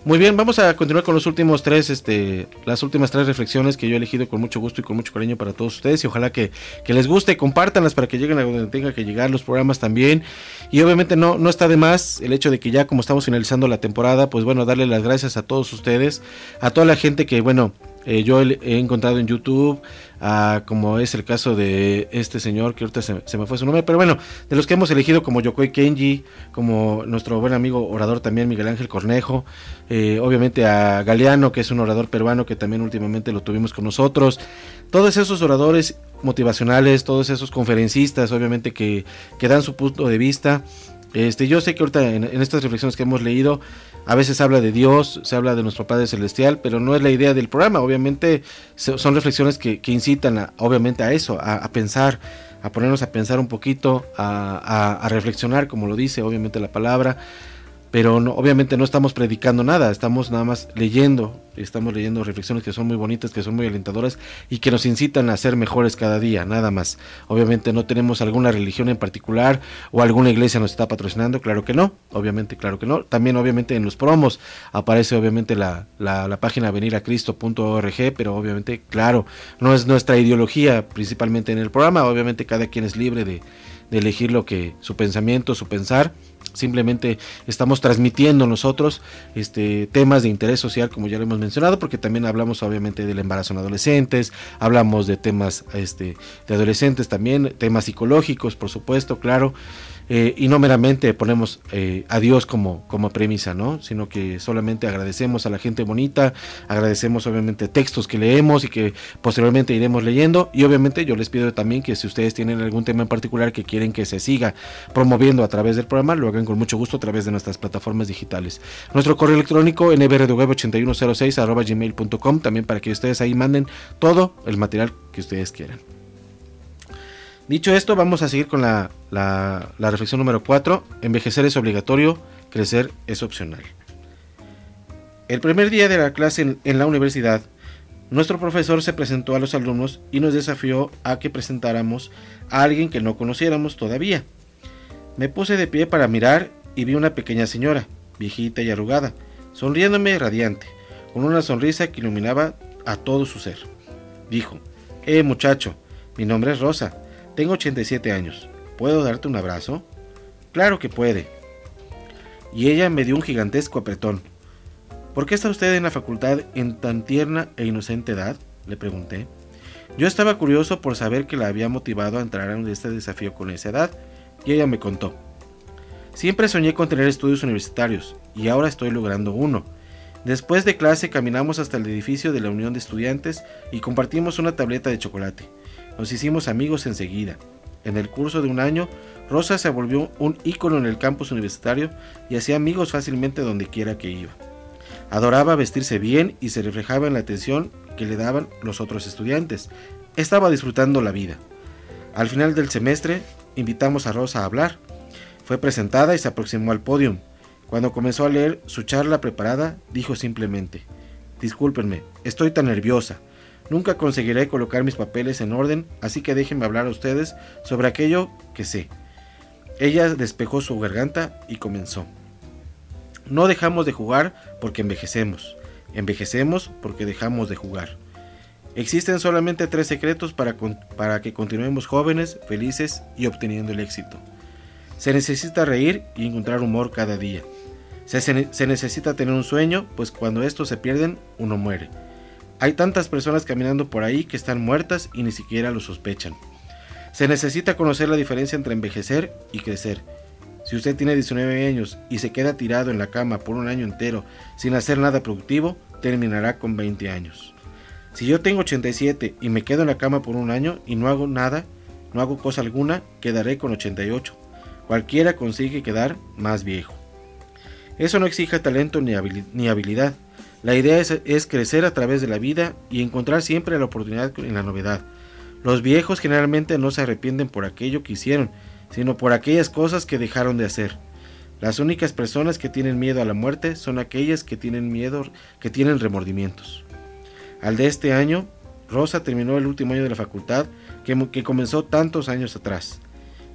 Muy bien, vamos a continuar con los últimos tres, este, las últimas tres reflexiones que yo he elegido con mucho gusto y con mucho cariño para todos ustedes y ojalá que, que les guste, compártanlas para que lleguen a donde tenga que llegar los programas también. Y obviamente no, no está de más el hecho de que ya como estamos finalizando la temporada, pues bueno, darle las gracias a todos ustedes, a toda la gente que bueno, eh, yo he encontrado en YouTube, como es el caso de este señor que ahorita se, me fue su nombre, pero bueno, de los que hemos elegido como Yokoi Kenji, como nuestro buen amigo orador también Miguel Ángel Cornejo, eh, obviamente a Galeano, que es un orador peruano que también últimamente lo tuvimos con nosotros, todos esos oradores motivacionales, todos esos conferencistas, obviamente que, que dan su punto de vista. Este, yo sé que ahorita en estas reflexiones que hemos leído, a veces habla de Dios, se habla de nuestro Padre Celestial, pero no es la idea del programa. Obviamente son reflexiones que, incitan a, obviamente a eso, a, pensar, a ponernos a pensar un poquito, a, a reflexionar, como lo dice obviamente la palabra pero no, obviamente no estamos predicando nada, estamos nada más leyendo, estamos leyendo reflexiones que son muy bonitas, que son muy alentadoras y que nos incitan a ser mejores cada día, nada más. Obviamente no tenemos alguna religión en particular o alguna iglesia nos está patrocinando, claro que no, obviamente, claro que no. También obviamente en los promos aparece obviamente la, la, la página veniracristo.org, pero obviamente, claro, no es nuestra ideología principalmente en el programa, obviamente cada quien es libre de, de elegir lo que su pensamiento, su pensar simplemente estamos transmitiendo nosotros este, temas de interés social, como ya lo hemos mencionado, porque también hablamos obviamente del embarazo en adolescentes, hablamos de temas este, de adolescentes también, temas psicológicos, por supuesto, claro. Eh, y no meramente ponemos eh, a Dios como, como premisa, ¿no? Sino que solamente agradecemos a la gente bonita, agradecemos obviamente textos que leemos y que posteriormente iremos leyendo. Y obviamente yo les pido también que si ustedes tienen algún tema en particular que quieren que se siga promoviendo a través del programa, lo hagan con mucho gusto a través de nuestras plataformas digitales. Nuestro correo electrónico nbrdweb8106 arroba gmail.com también para que ustedes ahí manden todo el material que ustedes quieran. Dicho esto, vamos a seguir con la, reflexión número 4. Envejecer es obligatorio, crecer es opcional. El primer día de la clase en, la universidad, nuestro profesor se presentó a los alumnos y nos desafió a que presentáramos a alguien que no conociéramos todavía. Me puse de pie para mirar y vi una pequeña señora, viejita y arrugada, sonriéndome radiante, con una sonrisa que iluminaba a todo su ser. Dijo, Eh muchacho, mi nombre es Rosa tengo 87 años. ¿Puedo darte un abrazo? Claro que puede. Y ella me dio un gigantesco apretón. ¿Por qué está usted en la facultad en tan tierna e inocente edad? le pregunté. Yo estaba curioso por saber que la había motivado a entrar en este desafío con esa edad, y ella me contó. Siempre soñé con tener estudios universitarios, y ahora estoy logrando uno. Después de clase caminamos hasta el edificio de la Unión de Estudiantes y compartimos una tableta de chocolate. Nos hicimos amigos enseguida. En el curso de un año, Rosa se volvió un ícono en el campus universitario y hacía amigos fácilmente donde quiera que iba. Adoraba vestirse bien y se reflejaba en la atención que le daban los otros estudiantes. Estaba disfrutando la vida. Al final del semestre, invitamos a Rosa a hablar. Fue presentada y se aproximó al podio. Cuando comenzó a leer su charla preparada, dijo simplemente, Discúlpenme, estoy tan nerviosa. Nunca conseguiré colocar mis papeles en orden, así que déjenme hablar a ustedes sobre aquello que sé. Ella despejó su garganta y comenzó. No dejamos de jugar porque envejecemos. Envejecemos porque dejamos de jugar. Existen solamente tres secretos para, para que continuemos jóvenes, felices y obteniendo el éxito. Se necesita reír y encontrar humor cada día. Se, se necesita tener un sueño, pues cuando estos se pierden, uno muere. Hay tantas personas caminando por ahí que están muertas y ni siquiera lo sospechan. Se necesita conocer la diferencia entre envejecer y crecer. Si usted tiene 19 años y se queda tirado en la cama por un año entero sin hacer nada productivo, terminará con 20 años. Si yo tengo 87 y me quedo en la cama por un año y no hago nada, no hago cosa alguna, quedaré con 88. Cualquiera consigue quedar más viejo. Eso no exige talento ni, habilidad. La idea es, crecer a través de la vida y encontrar siempre la oportunidad en la novedad. Los viejos generalmente no se arrepienten por aquello que hicieron, sino por aquellas cosas que dejaron de hacer. Las únicas personas que tienen miedo a la muerte son aquellas que tienen miedo, que tienen remordimientos. Al de este año, Rosa terminó el último año de la facultad que comenzó tantos años atrás.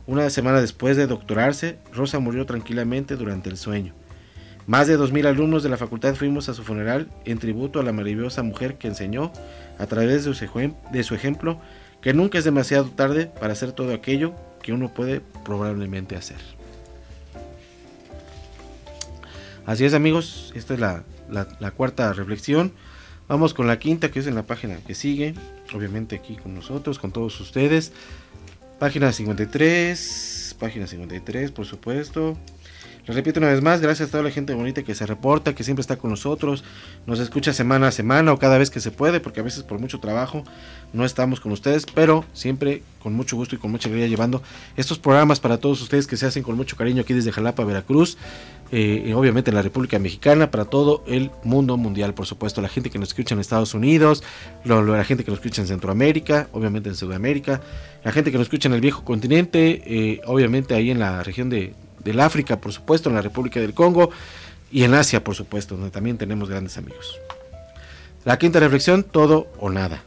Una semana después de doctorarse, Rosa murió tranquilamente durante el sueño. Más de 2.000 alumnos de la facultad fuimos a su funeral en tributo a la maravillosa mujer que enseñó, a través de su, ejemplo, que nunca es demasiado tarde para hacer todo aquello que uno puede probablemente hacer. Así es amigos, esta es la, la, cuarta reflexión. Vamos con la quinta que es en la página que sigue, obviamente aquí con nosotros, con todos ustedes. Página 53, página 53 por supuesto. Les repito una vez más, gracias a toda la gente bonita que se reporta, que siempre está con nosotros, nos escucha semana a semana o cada vez que se puede, porque a veces por mucho trabajo no estamos con ustedes, pero siempre con mucho gusto y con mucha alegría llevando estos programas para todos ustedes que se hacen con mucho cariño aquí desde Jalapa, Veracruz, eh, obviamente en la República Mexicana, para todo el mundo mundial, por supuesto, la gente que nos escucha en Estados Unidos, la gente que nos escucha en Centroamérica, obviamente en Sudamérica, la gente que nos escucha en el viejo continente, eh, obviamente ahí en la región de del África, por supuesto, en la República del Congo y en Asia, por supuesto, donde también tenemos grandes amigos. La quinta reflexión, todo o nada.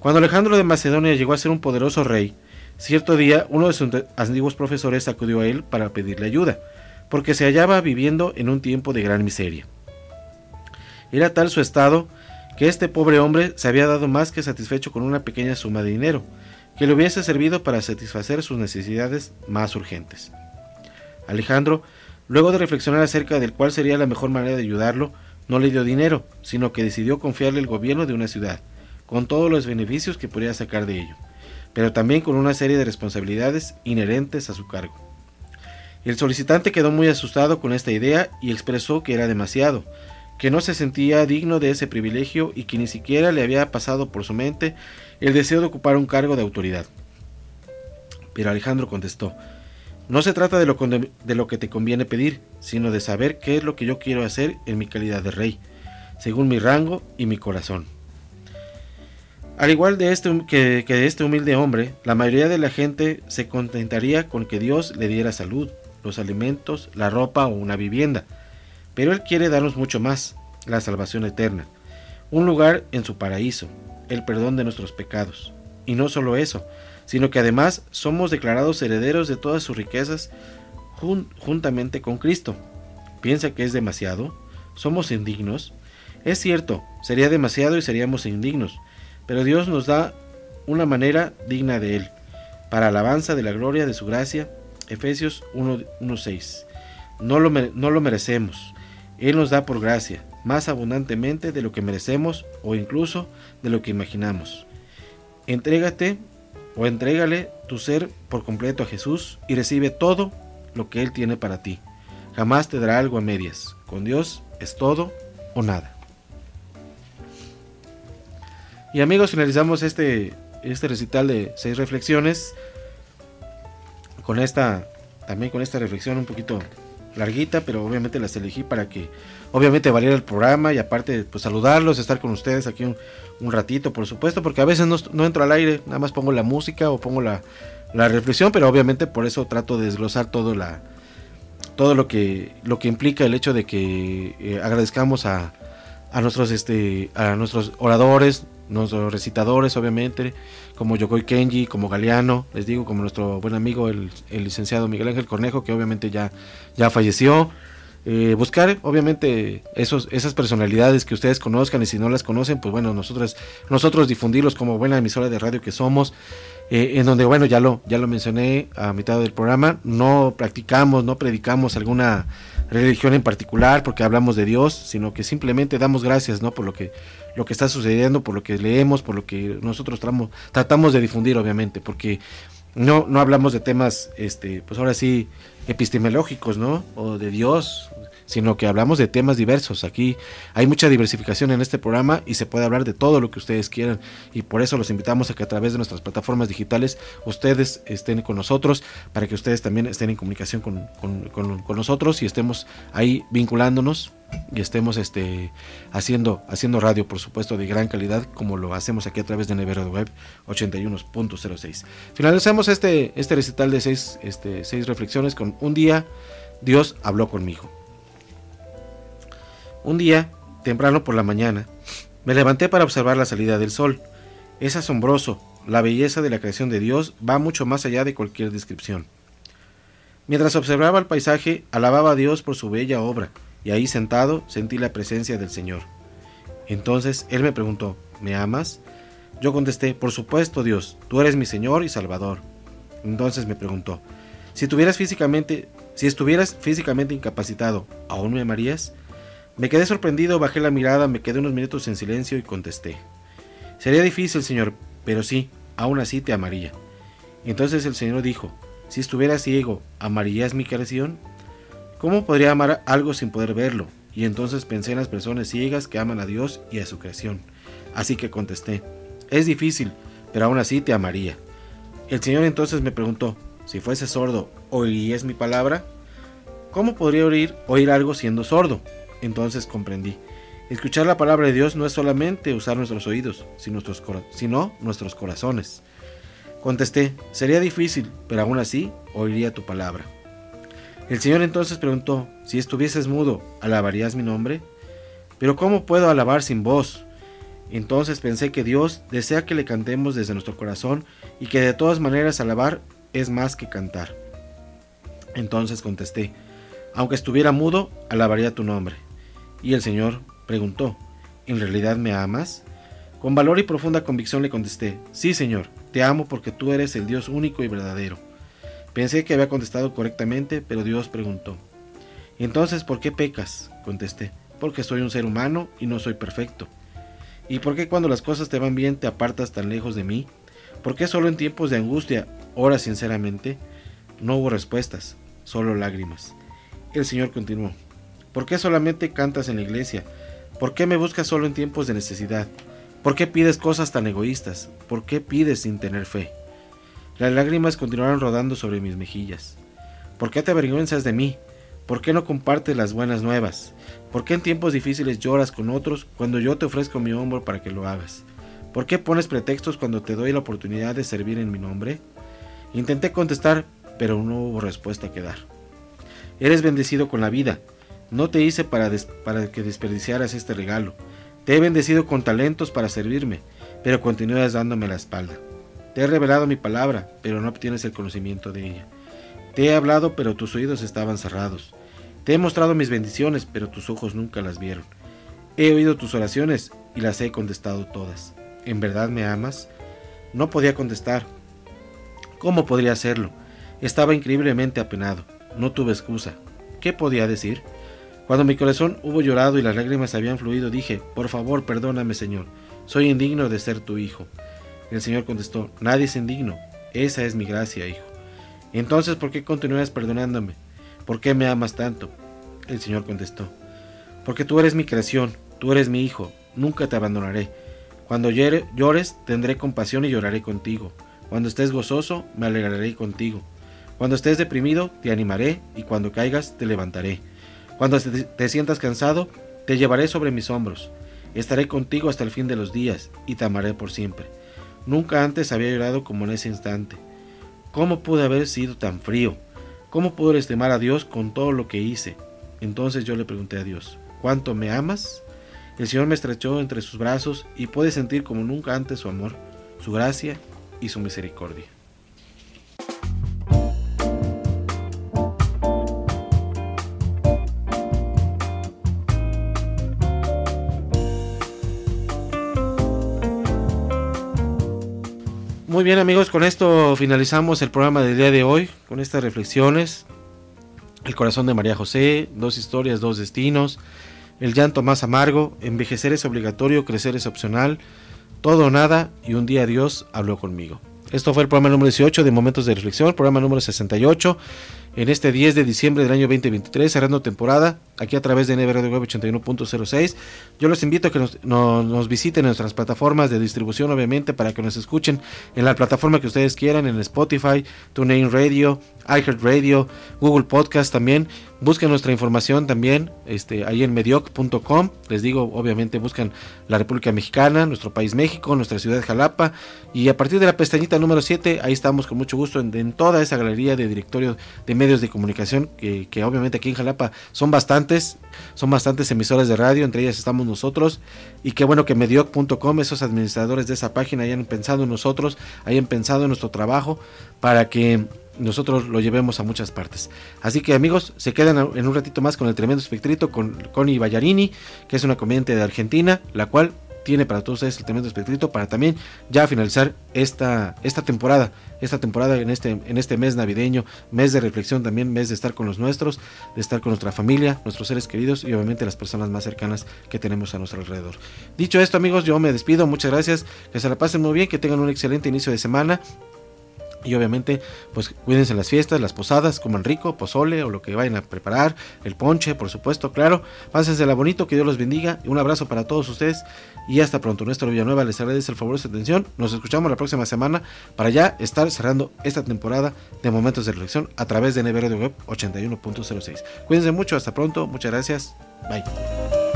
Cuando Alejandro de Macedonia llegó a ser un poderoso rey, cierto día uno de sus antiguos profesores acudió a él para pedirle ayuda, porque se hallaba viviendo en un tiempo de gran miseria. Era tal su estado que este pobre hombre se había dado más que satisfecho con una pequeña suma de dinero, que le hubiese servido para satisfacer sus necesidades más urgentes. Alejandro, luego de reflexionar acerca del cuál sería la mejor manera de ayudarlo, no le dio dinero, sino que decidió confiarle el gobierno de una ciudad, con todos los beneficios que podría sacar de ello, pero también con una serie de responsabilidades inherentes a su cargo. El solicitante quedó muy asustado con esta idea y expresó que era demasiado, que no se sentía digno de ese privilegio y que ni siquiera le había pasado por su mente el deseo de ocupar un cargo de autoridad. Pero Alejandro contestó, no se trata de lo, de lo, que te conviene pedir, sino de saber qué es lo que yo quiero hacer en mi calidad de rey, según mi rango y mi corazón. Al igual de este, que, que este humilde hombre, la mayoría de la gente se contentaría con que Dios le diera salud, los alimentos, la ropa o una vivienda. Pero Él quiere darnos mucho más, la salvación eterna, un lugar en su paraíso, el perdón de nuestros pecados. Y no solo eso, sino que además somos declarados herederos de todas sus riquezas juntamente con Cristo. ¿Piensa que es demasiado? ¿Somos indignos? Es cierto, sería demasiado y seríamos indignos, pero Dios nos da una manera digna de Él, para alabanza de la gloria de su gracia. Efesios 1.6. No, lo, no lo merecemos. Él nos da por gracia, más abundantemente de lo que merecemos o incluso de lo que imaginamos. Entrégate o entrégale tu ser por completo a Jesús y recibe todo lo que Él tiene para ti. Jamás te dará algo a medias. Con Dios es todo o nada. Y amigos, finalizamos este, este recital de seis reflexiones con esta, también con esta reflexión un poquito larguita, pero obviamente las elegí para que obviamente valiera el programa y aparte pues saludarlos, estar con ustedes aquí un, ratito, por supuesto, porque a veces no, entro al aire, nada más pongo la música o pongo la, reflexión, pero obviamente por eso trato de desglosar todo la todo lo que lo que implica el hecho de que eh, agradezcamos a, a nuestros este a nuestros oradores, nuestros recitadores, obviamente, como Yokoi Kenji, como Galeano, les digo, como nuestro buen amigo el, licenciado Miguel Ángel Cornejo, que obviamente ya, ya falleció. Eh, buscar, obviamente, esos, esas personalidades que ustedes conozcan y si no las conocen, pues bueno, nosotros, nosotros difundirlos como buena emisora de radio que somos, eh, en donde, bueno, ya lo, ya lo mencioné a mitad del programa, no practicamos, no predicamos alguna religión en particular porque hablamos de Dios, sino que simplemente damos gracias, ¿no? Por lo que lo que está sucediendo, por lo que leemos, por lo que nosotros tratamos de difundir, obviamente, porque no, no hablamos de temas, este, pues ahora sí, epistemológicos, ¿no? O de Dios, sino que hablamos de temas diversos. Aquí hay mucha diversificación en este programa y se puede hablar de todo lo que ustedes quieran. Y por eso los invitamos a que a través de nuestras plataformas digitales ustedes estén con nosotros, para que ustedes también estén en comunicación con, con nosotros y estemos ahí vinculándonos y estemos este, haciendo, haciendo radio, por supuesto, de gran calidad, como lo hacemos aquí a través de Nevero Web 81.06. Finalizamos este, este recital de seis, este, seis reflexiones con un día Dios habló conmigo. Un día, temprano por la mañana, me levanté para observar la salida del sol. Es asombroso, la belleza de la creación de Dios va mucho más allá de cualquier descripción. Mientras observaba el paisaje, alababa a Dios por su bella obra, y ahí sentado sentí la presencia del Señor. Entonces Él me preguntó, ¿me amas? Yo contesté, por supuesto Dios, tú eres mi Señor y Salvador. Entonces me preguntó, si tuvieras físicamente, si estuvieras físicamente incapacitado, ¿aún me amarías? Me quedé sorprendido, bajé la mirada, me quedé unos minutos en silencio y contesté. Sería difícil, Señor, pero sí, aún así te amaría. Entonces el Señor dijo, si estuviera ciego, ¿amarías mi creación? ¿Cómo podría amar algo sin poder verlo? Y entonces pensé en las personas ciegas que aman a Dios y a su creación. Así que contesté, es difícil, pero aún así te amaría. El Señor entonces me preguntó, si fuese sordo, ¿oirías mi palabra? ¿Cómo podría oír, oír algo siendo sordo? Entonces comprendí. Escuchar la palabra de Dios no es solamente usar nuestros oídos, sino nuestros, corazones. Contesté, sería difícil, pero aún así oiría tu palabra. El Señor entonces preguntó, si estuvieses mudo, ¿alabarías mi nombre? Pero ¿cómo puedo alabar sin voz? Entonces pensé que Dios desea que le cantemos desde nuestro corazón y que de todas maneras alabar es más que cantar. Entonces contesté, aunque estuviera mudo, alabaría tu nombre. Y el Señor preguntó, ¿en realidad me amas? Con valor y profunda convicción le contesté, sí Señor, te amo porque tú eres el Dios único y verdadero. Pensé que había contestado correctamente, pero Dios preguntó, entonces, ¿por qué pecas? Contesté, porque soy un ser humano y no soy perfecto. ¿Y por qué cuando las cosas te van bien te apartas tan lejos de mí? ¿Por qué solo en tiempos de angustia oras sinceramente? No hubo respuestas, solo lágrimas. El Señor continuó, ¿Por qué solamente cantas en la iglesia? ¿Por qué me buscas solo en tiempos de necesidad? ¿Por qué pides cosas tan egoístas? ¿Por qué pides sin tener fe? Las lágrimas continuaron rodando sobre mis mejillas. ¿Por qué te avergüenzas de mí? ¿Por qué no compartes las buenas nuevas? ¿Por qué en tiempos difíciles lloras con otros cuando yo te ofrezco mi hombro para que lo hagas? ¿Por qué pones pretextos cuando te doy la oportunidad de servir en mi nombre? Intenté contestar, pero no hubo respuesta que dar. Eres bendecido con la vida, no te hice para, para que desperdiciaras este regalo. Te he bendecido con talentos para servirme, pero continúas dándome la espalda. Te he revelado mi palabra, pero no obtienes el conocimiento de ella. Te he hablado, pero tus oídos estaban cerrados. Te he mostrado mis bendiciones, pero tus ojos nunca las vieron. He oído tus oraciones y las he contestado todas. ¿En verdad me amas? No podía contestar. ¿Cómo podría hacerlo? Estaba increíblemente apenado. No tuve excusa. ¿Qué podía decir? Cuando mi corazón hubo llorado y las lágrimas habían fluido, dije, por favor, perdóname, Señor, soy indigno de ser tu hijo. El Señor contestó, nadie es indigno, esa es mi gracia, hijo. Entonces, ¿por qué continúas perdonándome? ¿Por qué me amas tanto? El Señor contestó, porque tú eres mi creación, tú eres mi hijo, nunca te abandonaré. Cuando llores, tendré compasión y lloraré contigo. Cuando estés gozoso, me alegraré contigo. Cuando estés deprimido, te animaré, y cuando caigas, te levantaré. Cuando te sientas cansado, te llevaré sobre mis hombros. Estaré contigo hasta el fin de los días y te amaré por siempre. Nunca antes había llorado como en ese instante. ¿Cómo pude haber sido tan frío? ¿Cómo pude estimar a Dios con todo lo que hice? Entonces yo le pregunté a Dios, ¿cuánto me amas? El Señor me estrechó entre sus brazos y pude sentir como nunca antes su amor, su gracia y su misericordia. Muy bien amigos, con esto finalizamos el programa del día de hoy, con estas reflexiones. El corazón de María José, dos historias, dos destinos, el llanto más amargo, envejecer es obligatorio, crecer es opcional, todo o nada y un día Dios habló conmigo. Esto fue el programa número 18 de Momentos de Reflexión, programa número 68 en este 10 de diciembre del año 2023, cerrando temporada, aquí a través de NB Radio Web 81.06. Yo los invito a que nos, visiten en nuestras plataformas de distribución, obviamente, para que nos escuchen en la plataforma que ustedes quieran, en Spotify, TuneIn Radio, iHeartRadio, Google Podcast también. Busquen nuestra información también este, ahí en medioc.com. Les digo, obviamente, buscan la República Mexicana, nuestro país México, nuestra ciudad Jalapa. Y a partir de la pestañita número 7, ahí estamos con mucho gusto en, en toda esa galería de directorio de medios de comunicación, que, obviamente aquí en Jalapa son bastantes, son bastantes emisoras de radio, entre ellas estamos nosotros. Y qué bueno que medioc.com, esos administradores de esa página, hayan pensado en nosotros, hayan pensado en nuestro trabajo para que nosotros lo llevemos a muchas partes. Así que amigos, se quedan en un ratito más con el tremendo espectrito con Connie Ballarini, que es una comediante de Argentina, la cual tiene para todos ustedes el tremendo espectrito para también ya finalizar esta, esta temporada, esta temporada en este, en este mes navideño, mes de reflexión también, mes de estar con los nuestros, de estar con nuestra familia, nuestros seres queridos y obviamente las personas más cercanas que tenemos a nuestro alrededor. Dicho esto amigos, yo me despido, muchas gracias, que se la pasen muy bien, que tengan un excelente inicio de semana y obviamente, pues cuídense en las fiestas, las posadas, coman rico, pozole o lo que vayan a preparar, el ponche, por supuesto, claro. Pásensela bonito, que Dios los bendiga. Un abrazo para todos ustedes y hasta pronto. Nuestro Villanueva les agradece el favor de su atención. Nos escuchamos la próxima semana para ya estar cerrando esta temporada de Momentos de Reflexión a través de NB Web 81.06. Cuídense mucho, hasta pronto, muchas gracias. Bye.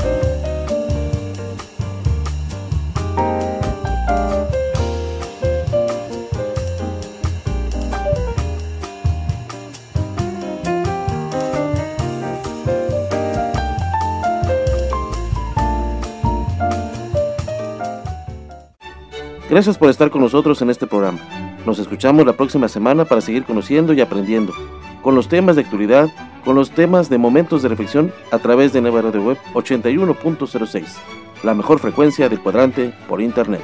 Gracias por estar con nosotros en este programa. Nos escuchamos la próxima semana para seguir conociendo y aprendiendo con los temas de actualidad, con los temas de momentos de reflexión a través de Nueva Radio Web 81.06, la mejor frecuencia del cuadrante por Internet.